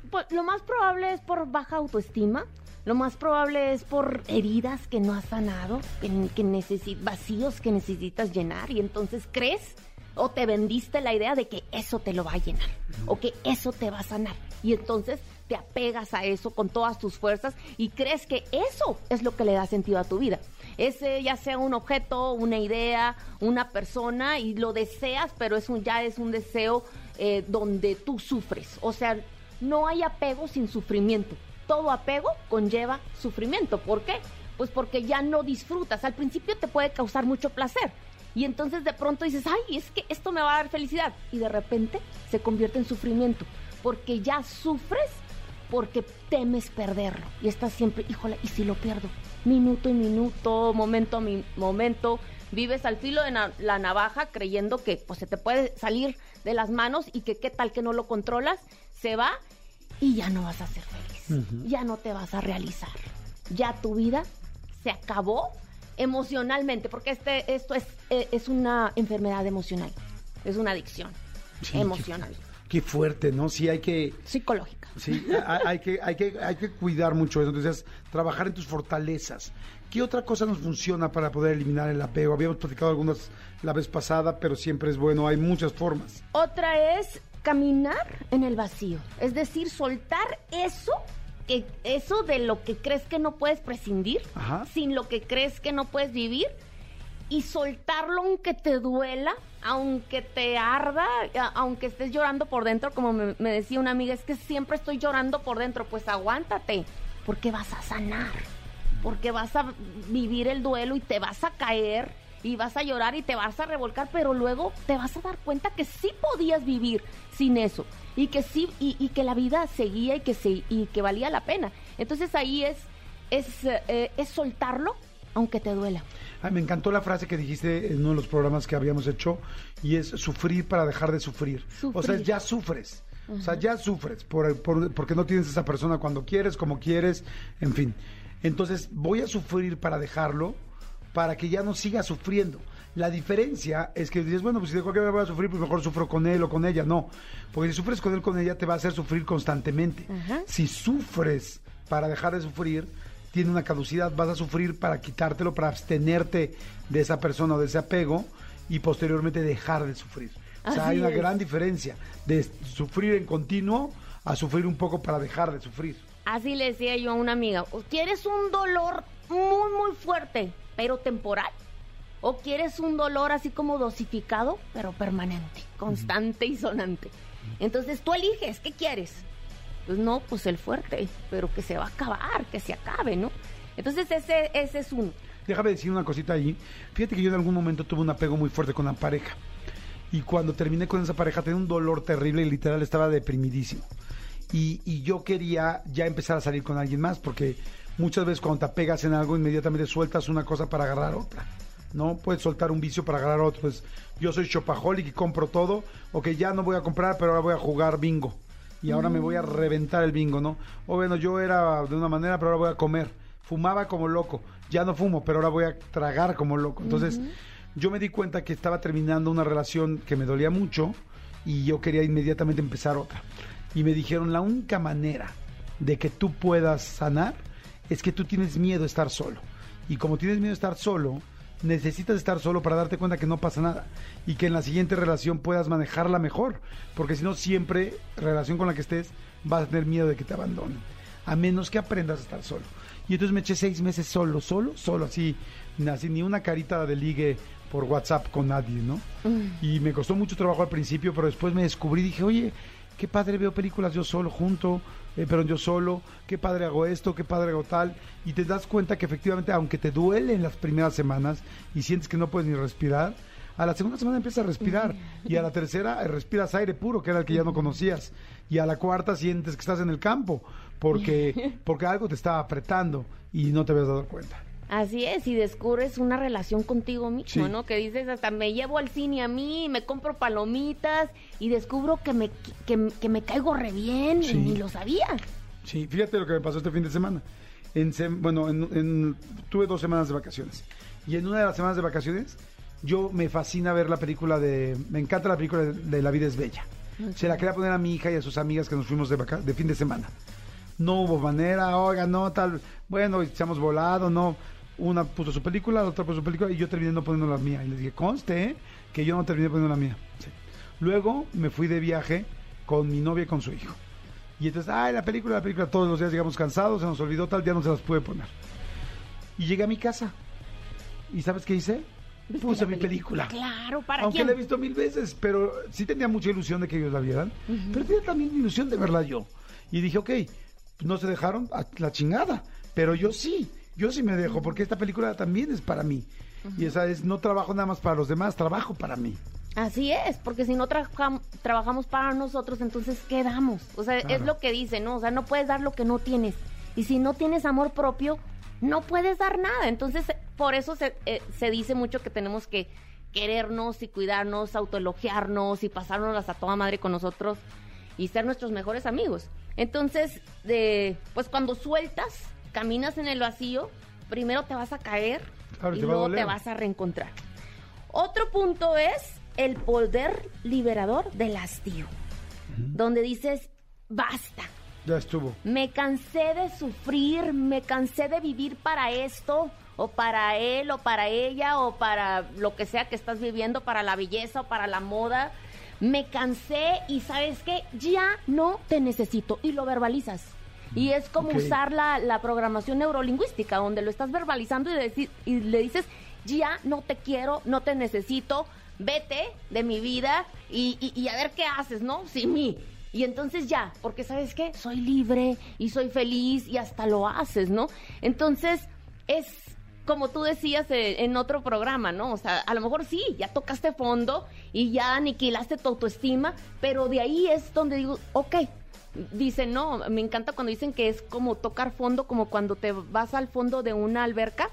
Pues, lo más probable es por baja autoestima. Lo más probable es por heridas que no has sanado, que, que vacíos que necesitas llenar y entonces crees o te vendiste la idea de que eso te lo va a llenar o que eso te va a sanar y entonces te apegas a eso con todas tus fuerzas y crees que eso es lo que le da sentido a tu vida. Ese ya sea un objeto, una idea, una persona y lo deseas, pero es un, ya es un deseo eh, donde tú sufres. O sea, no hay apego sin sufrimiento. Todo apego conlleva sufrimiento. ¿Por qué? Pues porque ya no disfrutas. Al principio te puede causar mucho placer. Y entonces de pronto dices, ay, es que esto me va a dar felicidad. Y de repente se convierte en sufrimiento. Porque ya sufres porque temes perderlo. Y estás siempre, híjole, ¿y si lo pierdo? Minuto y minuto, momento a mi momento. Vives al filo de na- la navaja creyendo que pues, se te puede salir de las manos y que qué tal que no lo controlas. Se va y ya no vas a ser feliz. Ya no te vas a realizar. Ya tu vida se acabó emocionalmente, porque este, esto es, eh, es una enfermedad emocional. Es una adicción Sí, emocional. Qué fuerte, ¿no? Sí, hay que, Psicológica. sí, hay, hay que, hay que, hay que cuidar mucho eso. Entonces, trabajar en tus fortalezas. ¿Qué otra cosa nos funciona para poder eliminar el apego? Habíamos platicado algunas la vez pasada, pero siempre es bueno. Hay muchas formas. Otra es caminar en el vacío. Es decir, soltar eso, que, eso de lo que crees que no puedes prescindir, Ajá. sin lo que crees que no puedes vivir, y soltarlo aunque te duela, aunque te arda, aunque estés llorando por dentro, como me, decía una amiga, es que siempre estoy llorando por dentro, pues aguántate, porque vas a sanar, porque vas a vivir el duelo y te vas a caer y vas a llorar y te vas a revolcar, pero luego te vas a dar cuenta que sí podías vivir sin eso y que sí y, y que la vida seguía y que se y que valía la pena. Entonces ahí es es eh, es soltarlo aunque te duela. Ay, me encantó la frase que dijiste en uno de los programas que habíamos hecho y es sufrir para dejar de sufrir. O sea, ya sufres. O sea, ya sufres por, por- porque no tienes esa persona cuando quieres, como quieres, en fin. Entonces, voy a sufrir para dejarlo, para que ya no siga sufriendo. La diferencia es que dices, bueno, pues si de cualquier manera voy a sufrir, pues mejor sufro con él o con ella. No, porque si sufres con él con ella te va a hacer sufrir constantemente. Ajá. Si sufres para dejar de sufrir, tiene una caducidad, vas a sufrir para quitártelo, para abstenerte de esa persona o de ese apego y posteriormente dejar de sufrir. O sea, Así hay una es. gran diferencia de sufrir en continuo a sufrir un poco para dejar de sufrir. Así le decía yo a una amiga, ¿o ¿quieres un dolor muy muy fuerte, pero temporal? ¿O quieres un dolor así como dosificado, pero permanente, constante y sonante? Entonces tú eliges, ¿qué quieres? Pues no, pues el fuerte, pero que se va a acabar, que se acabe, ¿no? Entonces ese, ese es uno. Déjame decir una cosita ahí. Fíjate que yo en algún momento tuve un apego muy fuerte con la pareja. Y cuando terminé con esa pareja tenía un dolor terrible y literal estaba deprimidísimo. Y, y yo quería ya empezar a salir con alguien más porque muchas veces cuando te apegas en algo inmediatamente sueltas una cosa para agarrar otra. No puedes soltar un vicio para agarrar otro. Es, yo soy shopaholic y compro todo. O que ya no voy a comprar, pero ahora voy a jugar bingo. Y ahora me voy a reventar el bingo, ¿no? O bueno, yo era de una manera, pero ahora voy a comer. Fumaba como loco. Ya no fumo, pero ahora voy a tragar como loco. Entonces, yo me di cuenta que estaba terminando una relación que me dolía mucho y yo quería inmediatamente empezar otra. Y me dijeron, la única manera de que tú puedas sanar es que tú tienes miedo a estar solo. Y como tienes miedo a estar solo, necesitas estar solo para darte cuenta que no pasa nada y que en la siguiente relación puedas manejarla mejor, porque si no siempre relación con la que estés vas a tener miedo de que te abandonen, a menos que aprendas a estar solo. Y entonces me eché seis meses solo, solo, solo, así, así ni una carita de ligue por WhatsApp con nadie, ¿no? Y me costó mucho trabajo al principio, pero después me descubrí, dije, oye, qué padre veo películas yo solo, junto, eh, pero yo solo, qué padre hago esto, qué padre hago tal, y te das cuenta que efectivamente, aunque te duele en las primeras semanas y sientes que no puedes ni respirar, a la segunda semana empiezas a respirar, y a la tercera eh, respiras aire puro, que era el que ya no conocías, y a la cuarta sientes que estás en el campo, porque, *laughs* porque algo te estaba apretando y no te habías dado cuenta. Así es, y descubres una relación contigo mismo, Sí. ¿no? Que dices, hasta me llevo al cine a mí, me compro palomitas y descubro que me, que, que me caigo re bien Sí. y ni lo sabía. Sí, fíjate lo que me pasó este fin de semana. En sem- bueno, en- en- tuve dos semanas de vacaciones. Y en una de las semanas de vacaciones, yo me fascina ver la película de... Me encanta la película de, de La vida es bella. Se la quería poner a mi hija y a sus amigas que nos fuimos de, vaca- de fin de semana. No hubo manera, oiga, no, tal... Bueno, echamos volado, no. Una puso su película, la otra puso su película y yo terminé no poniendo la mía. Y les dije, conste, ¿eh? que yo no terminé poniendo la mía. Sí. Luego me fui de viaje con mi novia y con su hijo. Y entonces, ay, la película, la película, todos los días llegamos cansados, se nos olvidó tal, día no se las pude poner. Y llegué a mi casa. ¿Y sabes qué hice? ¿Viste Puse mi película. Claro, ¿para Aunque quién? la he visto mil veces, pero sí tenía mucha ilusión de que ellos la vieran. Pero tenía también ilusión de verla yo. Y dije, ok, no se dejaron a la chingada. Pero yo sí, yo sí me dejo, porque esta película también es para mí. Y esa es, no trabajo nada más para los demás, trabajo para mí. Así es, porque si no trabajam- trabajamos para nosotros, entonces ¿qué damos? O sea, Claro. es lo que dice, ¿no? O sea, no puedes dar lo que no tienes. Y si no tienes amor propio, no puedes dar nada. Entonces, por eso se, eh, se dice mucho que tenemos que querernos y cuidarnos, autoelogiarnos y pasárnoslas a toda madre con nosotros y ser nuestros mejores amigos. Entonces, de, pues cuando sueltas, caminas en el vacío, primero te vas a caer Claro, y te luego te vas a reencontrar. Otro punto es el poder liberador del hastío. donde dices, basta. Ya estuvo. Me cansé de sufrir, me cansé de vivir para esto, o para él, o para ella, o para lo que sea que estás viviendo, para la belleza o para la moda. Me cansé y sabes qué, ya no te necesito y lo verbalizas. Y es como usar la, la programación neurolingüística, donde lo estás verbalizando y, deci- y le dices, ya no te quiero, no te necesito, vete de mi vida y, y- y a ver qué haces, ¿no? Sin mí. Y entonces ya, porque sabes qué, soy libre y soy feliz y hasta lo haces, ¿no? Entonces es como tú decías eh, en otro programa, ¿no? O sea, a lo mejor sí, ya tocaste fondo y ya aniquilaste tu autoestima, pero de ahí es donde digo, ok. Dicen, no, me encanta cuando dicen que es como tocar fondo, como cuando te vas al fondo de una alberca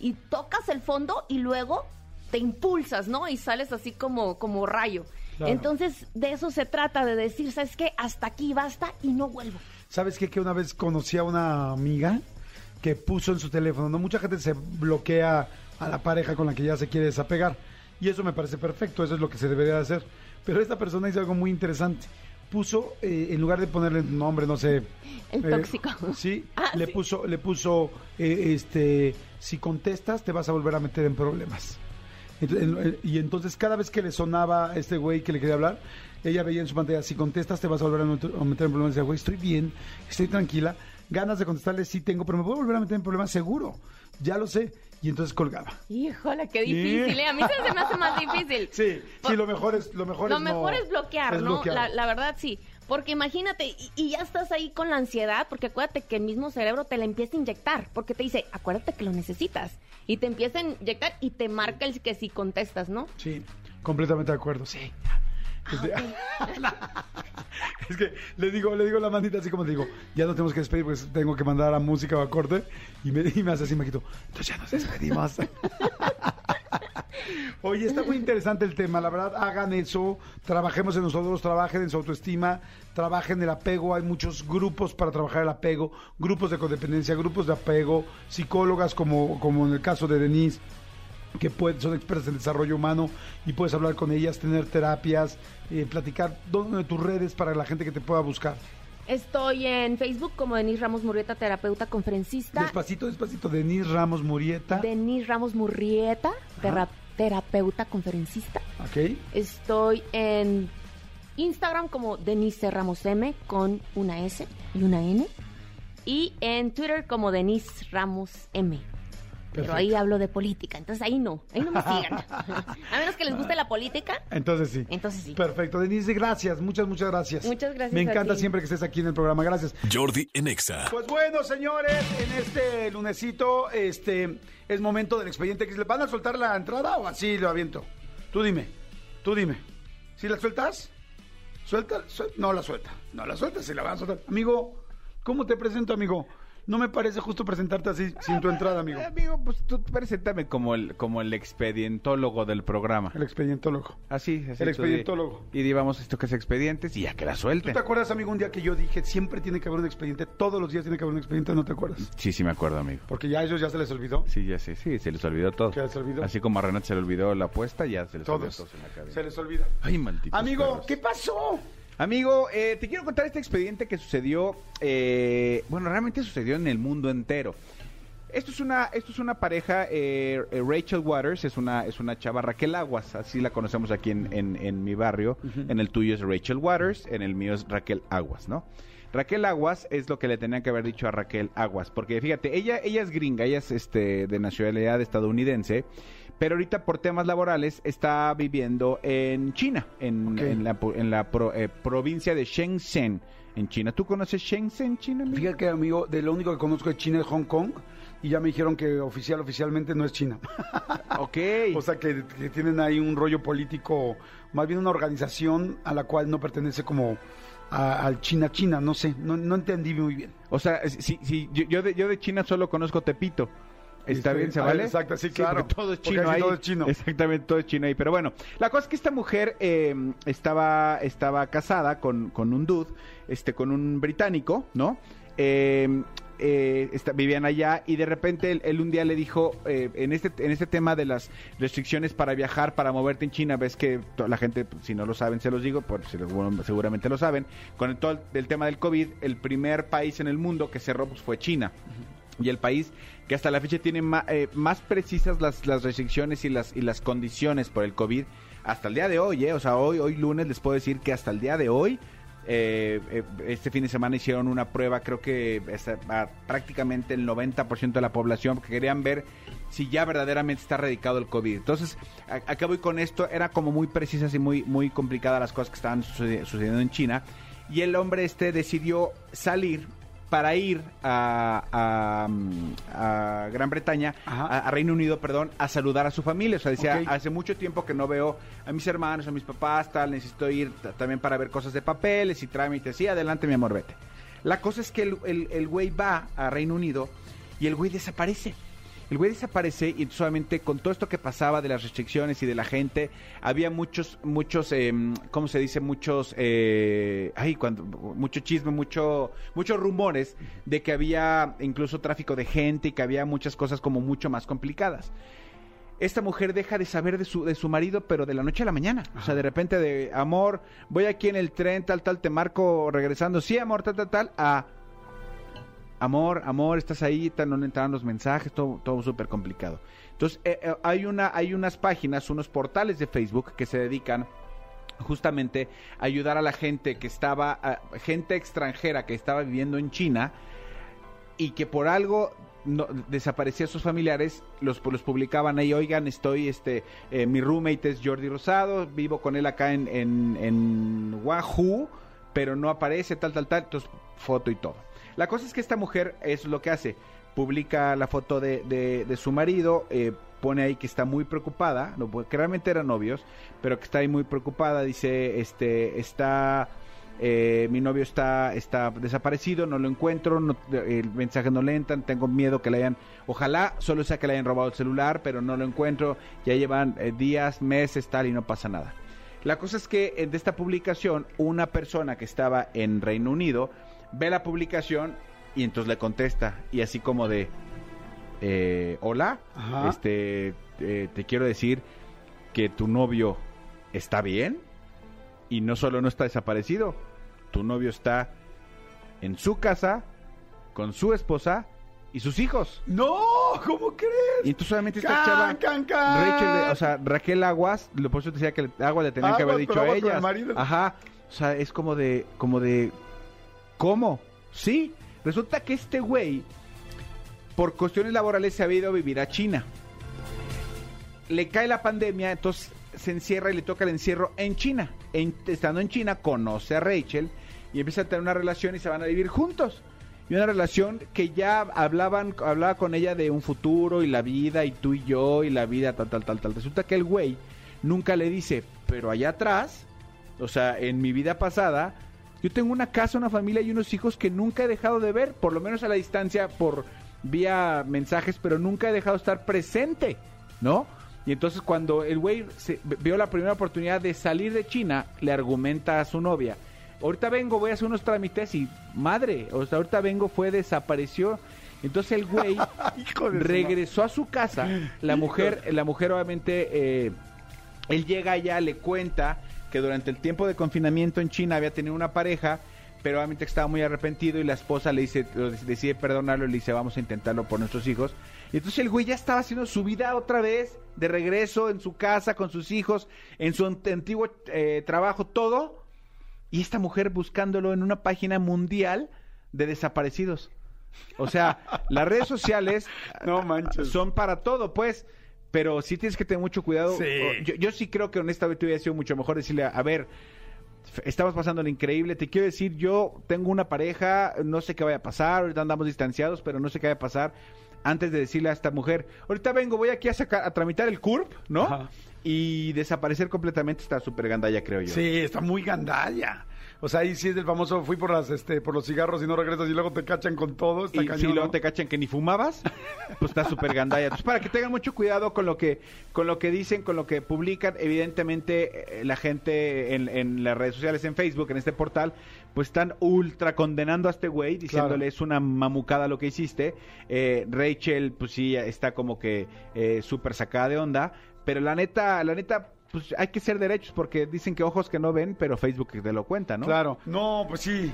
y tocas el fondo y luego te impulsas, ¿no? Y sales así como, como rayo. Claro. Entonces, de eso se trata, de decir, ¿sabes qué? Hasta aquí basta y no vuelvo. ¿Sabes qué? Que una vez conocí a una amiga que puso en su teléfono, ¿no? Mucha gente se bloquea a la pareja con la que ya se quiere desapegar. Y eso me parece perfecto, eso es lo que se debería de hacer. Pero esta persona hizo algo muy interesante. Puso, eh, en lugar de ponerle nombre, no sé... El eh, tóxico. Sí, *laughs* Ah, le sí. puso, le puso, eh, este, si contestas te vas a volver a meter en problemas. Y entonces cada vez que le sonaba a este güey que le quería hablar, ella veía en su pantalla, si contestas te vas a volver a meter, a meter en problemas. Y decía, güey, estoy bien, estoy tranquila, ganas de contestarle sí tengo, pero me voy a volver a meter en problemas seguro, ya lo sé. Y entonces colgaba. Híjole, qué difícil, ¿eh? A mí se me hace más difícil. *laughs* Sí, sí, lo mejor es, lo mejor Lo es no- mejor es bloquear, es ¿no? La, la verdad, sí. Porque imagínate, y, y ya estás ahí con la ansiedad, porque acuérdate que el mismo cerebro te la empieza a inyectar, porque te dice, acuérdate que lo necesitas. Y te empieza a inyectar y te marca el que si contestas, ¿no? Sí, completamente de acuerdo, sí. Este- *laughs* es que le digo, le digo la mandita así como te digo, ya nos tenemos que despedir porque tengo que mandar a música o a corte y me, y me hace así, me quito, entonces ya nos despedimos. *laughs* Oye, está muy interesante el tema, la verdad, hagan eso, trabajemos en nosotros, trabajen en su autoestima, trabajen el apego, hay muchos grupos para trabajar el apego, grupos de codependencia, grupos de apego, psicólogas como, como en el caso de Denise, que pueden, son expertas en desarrollo humano y puedes hablar con ellas, tener terapias, eh, platicar dónde tus redes para la gente que te pueda buscar. Estoy en Facebook como Denise Ramos Murrieta, terapeuta conferencista. Despacito, despacito, Denise Ramos Murieta. Denise Ramos Murrieta, terapeuta conferencista. Ok. Estoy en Instagram como Denise Ramos M con una S y una N. Y en Twitter como Denise Ramos M. Pero ahí hablo de política, entonces ahí no, ahí no me *laughs* sigan. A menos que les guste la política, Entonces sí. entonces sí. Perfecto, Denise, gracias, muchas, muchas gracias. Muchas gracias Me a encanta ti. siempre que estés aquí en el programa, gracias. Jordi en Exa. Pues bueno, señores, en este lunesito, este, es momento del expediente. ¿Le van a soltar la entrada o así lo aviento? Tú dime, tú dime. ¿Si la sueltas? ¿Suelta? suel- no la suelta. No la suelta, si la van a soltar. Amigo, ¿cómo te presento, amigo? No me parece justo presentarte así, sin tu entrada, amigo. Eh, amigo, pues tú preséntame como el, como el expedientólogo del programa. El expedientólogo. Así, así. El tú expedientólogo. di- Y digamos esto que es expedientes y ya que la ¿Tú suelten. te acuerdas, amigo, un día que yo dije, siempre tiene que haber un expediente, todos los días tiene que haber un expediente, ¿no te acuerdas? Sí, sí me acuerdo, amigo. Porque ya a ellos ya se les olvidó. Sí, ya sé, sí, se les olvidó todo. ¿Qué se olvidó? Así como a Renat se le olvidó la apuesta, ya se les olvidó Todos. la cabeza. Se les olvida. Ay, maldito. Amigo, ¿qué pasó? Amigo, eh, te quiero contar este expediente que sucedió, eh, bueno, realmente sucedió en el mundo entero. Esto es una, esto es una pareja, eh, eh, Rachel Waters, es una, es una chava, Raquel Aguas, así la conocemos aquí en, en- en mi barrio. En el tuyo es Rachel Waters, en el mío es Raquel Aguas, ¿no? Raquel Aguas es lo que le tenían que haber dicho a Raquel Aguas, porque fíjate, ella, ella es gringa, ella es este, de nacionalidad estadounidense, pero ahorita por temas laborales está viviendo en China, en, Ok. en la, en la pro- eh, provincia de Shenzhen, en China. ¿Tú conoces Shenzhen, China? amigo? Fíjate que, amigo, de lo único que conozco de China es Hong Kong y ya me dijeron que oficial, oficialmente no es China. *laughs* Ok. o sea, que, que tienen ahí un rollo político, más bien una organización a la cual no pertenece como al China-China, no sé, no, no entendí muy bien. O sea, sí, sí, yo, yo de, yo de China solo conozco Tepito. ¿Está Este, bien? ¿Se vale? exacto, sí, claro. porque todo es Porque chino ahí todo es chino. Exactamente, todo es chino ahí. Pero bueno, la cosa es que esta mujer eh, estaba, estaba casada con, con un dude, este, con un británico, ¿no? Eh, eh, está- vivían allá y de repente él, él un día le dijo, eh, en, este, en este tema de las restricciones para viajar, para moverte en China, ves que la gente, si no lo saben, se los digo, por si bueno, seguramente lo saben, con el, todo el, el tema del COVID, el primer país en el mundo que cerró pues, fue China. Y el país que hasta la fecha tiene ma- eh, más precisas las, las restricciones y las, y las condiciones por el COVID hasta el día de hoy, ¿eh? O sea, hoy, hoy lunes les puedo decir que hasta el día de hoy, eh, eh, este fin de semana hicieron una prueba, creo que a prácticamente el 90% de la población, porque querían ver si ya verdaderamente está erradicado el COVID. Entonces, acá voy con esto, era como muy precisas y muy, muy complicadas las cosas que estaban sucedi- sucediendo en China, y el hombre este decidió salir para ir a, a, mm, a Gran Bretaña, a, a Reino Unido, perdón, a saludar a su familia. O sea, decía, hace mucho tiempo que no veo a mis hermanos, a mis papás, tal, necesito ir también para ver cosas de papeles y trámites. Sí, adelante, mi amor, vete. La cosa es que el, el- el güey va a Reino Unido y el güey desaparece. El güey desaparece y solamente con todo esto que pasaba de las restricciones y de la gente, había muchos, muchos, eh, ¿cómo se dice? Muchos, eh, ay, cuando, mucho chisme, mucho, muchos rumores de que había incluso tráfico de gente y que había muchas cosas como mucho más complicadas esta mujer deja de saber de su, de su marido, pero de la noche a la mañana. O sea, de repente de, amor, voy aquí en el tren, tal, tal, te marco regresando. Sí, amor, tal, tal, tal. A, amor, amor, estás ahí, no entraron los mensajes, todo, todo súper complicado. Entonces, eh, eh, hay, una, hay unas páginas, unos portales de Facebook que se dedican justamente a ayudar a la gente que estaba, gente extranjera que estaba viviendo en China y que por algo no, desaparecía a sus familiares, los, los publicaban ahí, oigan, estoy, este, eh, mi roommate es Jordi Rosado, vivo con él acá en, en, en Wahoo, pero no aparece, tal, tal, tal, entonces foto y todo. La cosa es que esta mujer es lo que hace, publica la foto de, de- su marido, eh, pone ahí que está muy preocupada, no, pues, que realmente eran novios, pero que está ahí muy preocupada, dice, este, está... eh, mi novio está, está desaparecido, no lo encuentro, no- el mensaje no le tengo miedo que le hayan, ojalá solo sea que le hayan robado el celular, pero no lo encuentro, ya llevan eh, días, meses, tal, y no pasa nada. La cosa es que eh, de esta publicación, una persona que estaba en Reino Unido ve la publicación y entonces le contesta, y así como de, eh, hola, Ajá. este, eh, te quiero decir que tu novio está bien y no solo no está desaparecido, tu novio está en su casa con su esposa y sus hijos. No, ¿cómo crees? Y entonces solamente esta chava, can, can. Rachel, o sea, Raquel Aguas, lo por eso te decía que el agua le tenían que Aguas, haber dicho a aguas ella. Ajá. O sea, es como de, como de, ¿cómo? Sí. Resulta que este güey, por cuestiones laborales, se había ido a vivir a China. Le cae la pandemia, entonces se encierra y le toca el encierro en China. En- estando en China, conoce a Rachel y empieza a tener una relación y se van a vivir juntos. Y una relación que ya hablaban, hablaba con ella de un futuro y la vida y tú y yo y la vida tal, tal, tal, tal. Resulta que el güey nunca le dice, pero allá atrás, o sea, en mi vida pasada, yo tengo una casa, una familia y unos hijos que nunca he dejado de ver, por lo menos a la distancia, por vía mensajes, pero nunca he dejado de estar presente, ¿no? Y entonces cuando el güey se- vio la primera oportunidad de salir de China, le argumenta a su novia, ahorita vengo, voy a hacer unos trámites y madre, o sea, ahorita vengo, fue, desapareció. Entonces el güey *laughs* regresó a su casa, la mujer, la mujer obviamente, eh, él llega allá, le cuenta que durante el tiempo de confinamiento en China había tenido una pareja, pero obviamente estaba muy arrepentido y la esposa le dice, decide perdonarlo y le dice vamos a intentarlo por nuestros hijos. Y entonces el güey ya estaba haciendo su vida otra vez, de regreso en su casa, con sus hijos, en su ant- antiguo eh, trabajo, todo. Y esta mujer buscándolo en una página mundial de desaparecidos. O sea, las redes sociales *laughs* No manches. son para todo, pues. Pero sí tienes que tener mucho cuidado. Sí. Yo, yo sí creo que honestamente hubiera sido mucho mejor decirle, a ver, estamos pasando lo increíble, te quiero decir, yo tengo una pareja, no sé qué vaya a pasar, ahorita andamos distanciados, pero no sé qué vaya a pasar. Antes de decirle a esta mujer, ahorita vengo, voy aquí a sacar, a tramitar el CURP, ¿no? Ajá. Y desaparecer completamente está súper gandalla, creo yo. Sí, está muy gandalla. O sea, ahí sí es el famoso, fui por las, este, por los cigarros y no regresas y luego te cachan con todo. Está y cañón, si luego ¿no? te cachan que ni fumabas, pues está súper gandalla. Entonces, para que tengan mucho cuidado con lo que con lo que dicen, con lo que publican. Evidentemente, eh, la gente en, en las redes sociales, en Facebook, en este portal, pues están ultra condenando a este güey, diciéndole Claro. es una mamucada lo que hiciste. Eh, Rachel, pues sí, está como que eh, súper sacada de onda. Pero la neta, la neta, pues hay que ser derechos porque dicen que ojos que no ven, pero Facebook te lo cuenta, ¿no? Claro. No, pues sí.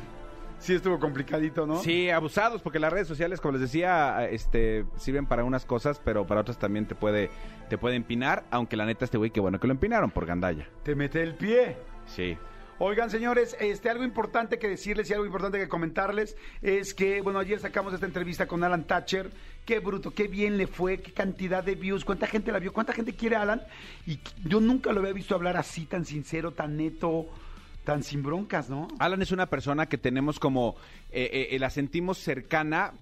Sí estuvo complicadito, ¿no? Sí, abusados, porque las redes sociales, como les decía, este, sirven para unas cosas, pero para otras también te puede, te puede empinar, aunque la neta este güey, qué bueno que lo empinaron por gandalla. Te mete el pie. Sí. Oigan, señores, este algo importante que decirles y algo importante que comentarles es que, bueno, ayer sacamos esta entrevista con Alan Thatcher. Qué bruto, qué bien le fue, qué cantidad de views, cuánta gente la vio, cuánta gente quiere a Alan. Y yo nunca lo había visto hablar así, tan sincero, tan neto, tan sin broncas, ¿no? Alan es una persona que tenemos como, eh, eh, la sentimos cercana,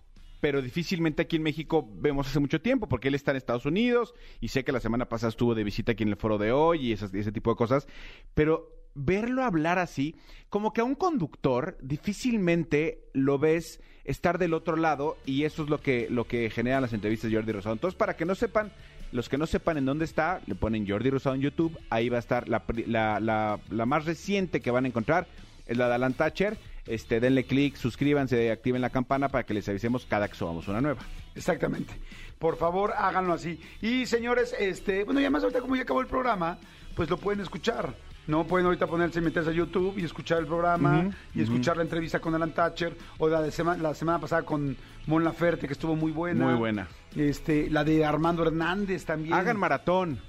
pero difícilmente aquí en México vemos hace mucho tiempo, porque él está en Estados Unidos y sé que la semana pasada estuvo de visita aquí en el foro de hoy y esas- ese tipo de cosas, pero verlo hablar así, como que a un conductor difícilmente lo ves estar del otro lado y eso es lo que, lo que generan las entrevistas de Jordi Rosado. Entonces, para que no sepan, los que no sepan en dónde está, le ponen Jordi Rosado en YouTube, ahí va a estar la, la- la más reciente que van a encontrar, es la de Alan Thatcher. Este, denle clic, suscríbanse, activen la campana para que les avisemos cada que subamos una nueva. Exactamente. Por favor, háganlo así. Y señores, este, bueno, y además ahorita como ya acabó el programa, pues lo pueden escuchar. No pueden ahorita ponerse, meterse a YouTube y escuchar el programa y escuchar la entrevista con Alan Thatcher o la de sema- la semana pasada con Mon Laferte que estuvo muy buena. Muy buena. Este, la de Armando Hernández también. Hagan maratón.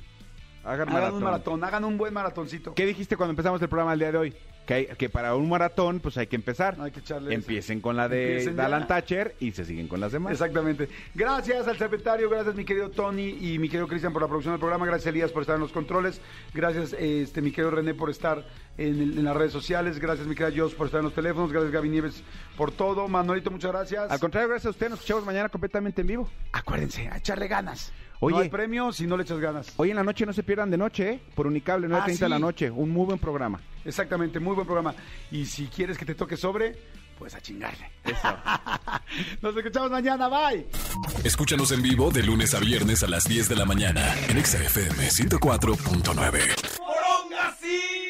Hagan, Hagan maratón. un maratón, hagan un buen maratoncito. ¿Qué dijiste cuando empezamos el programa el día de hoy? Que, hay- que para un maratón, pues hay que empezar. Hay que echarle Empiecen con la de Empiecen Alan. Thatcher y se siguen con las demás. Exactamente. Gracias al secretario, gracias mi querido Tony y mi querido Cristian por la producción del programa, gracias Elías por estar en los controles, gracias este mi querido René por estar en, el- en las redes sociales, gracias mi querida Jos por estar en los teléfonos, gracias Gaby Nieves por todo, Manolito, muchas gracias. Al contrario, gracias a usted. Nos escuchamos mañana completamente en vivo. Acuérdense, a echarle ganas. Oye. no hay premio si no le echas ganas. Hoy en la noche no se pierdan de noche, ¿eh? Por Unicable, 9.30 de la Ah, sí. noche. Un muy buen programa. Exactamente, muy buen programa. Y si quieres que te toque sobre, pues a chingarle. *laughs* Nos escuchamos mañana, bye. Escúchanos en vivo de lunes a viernes a las 10 de la mañana en Exa FM 104.9.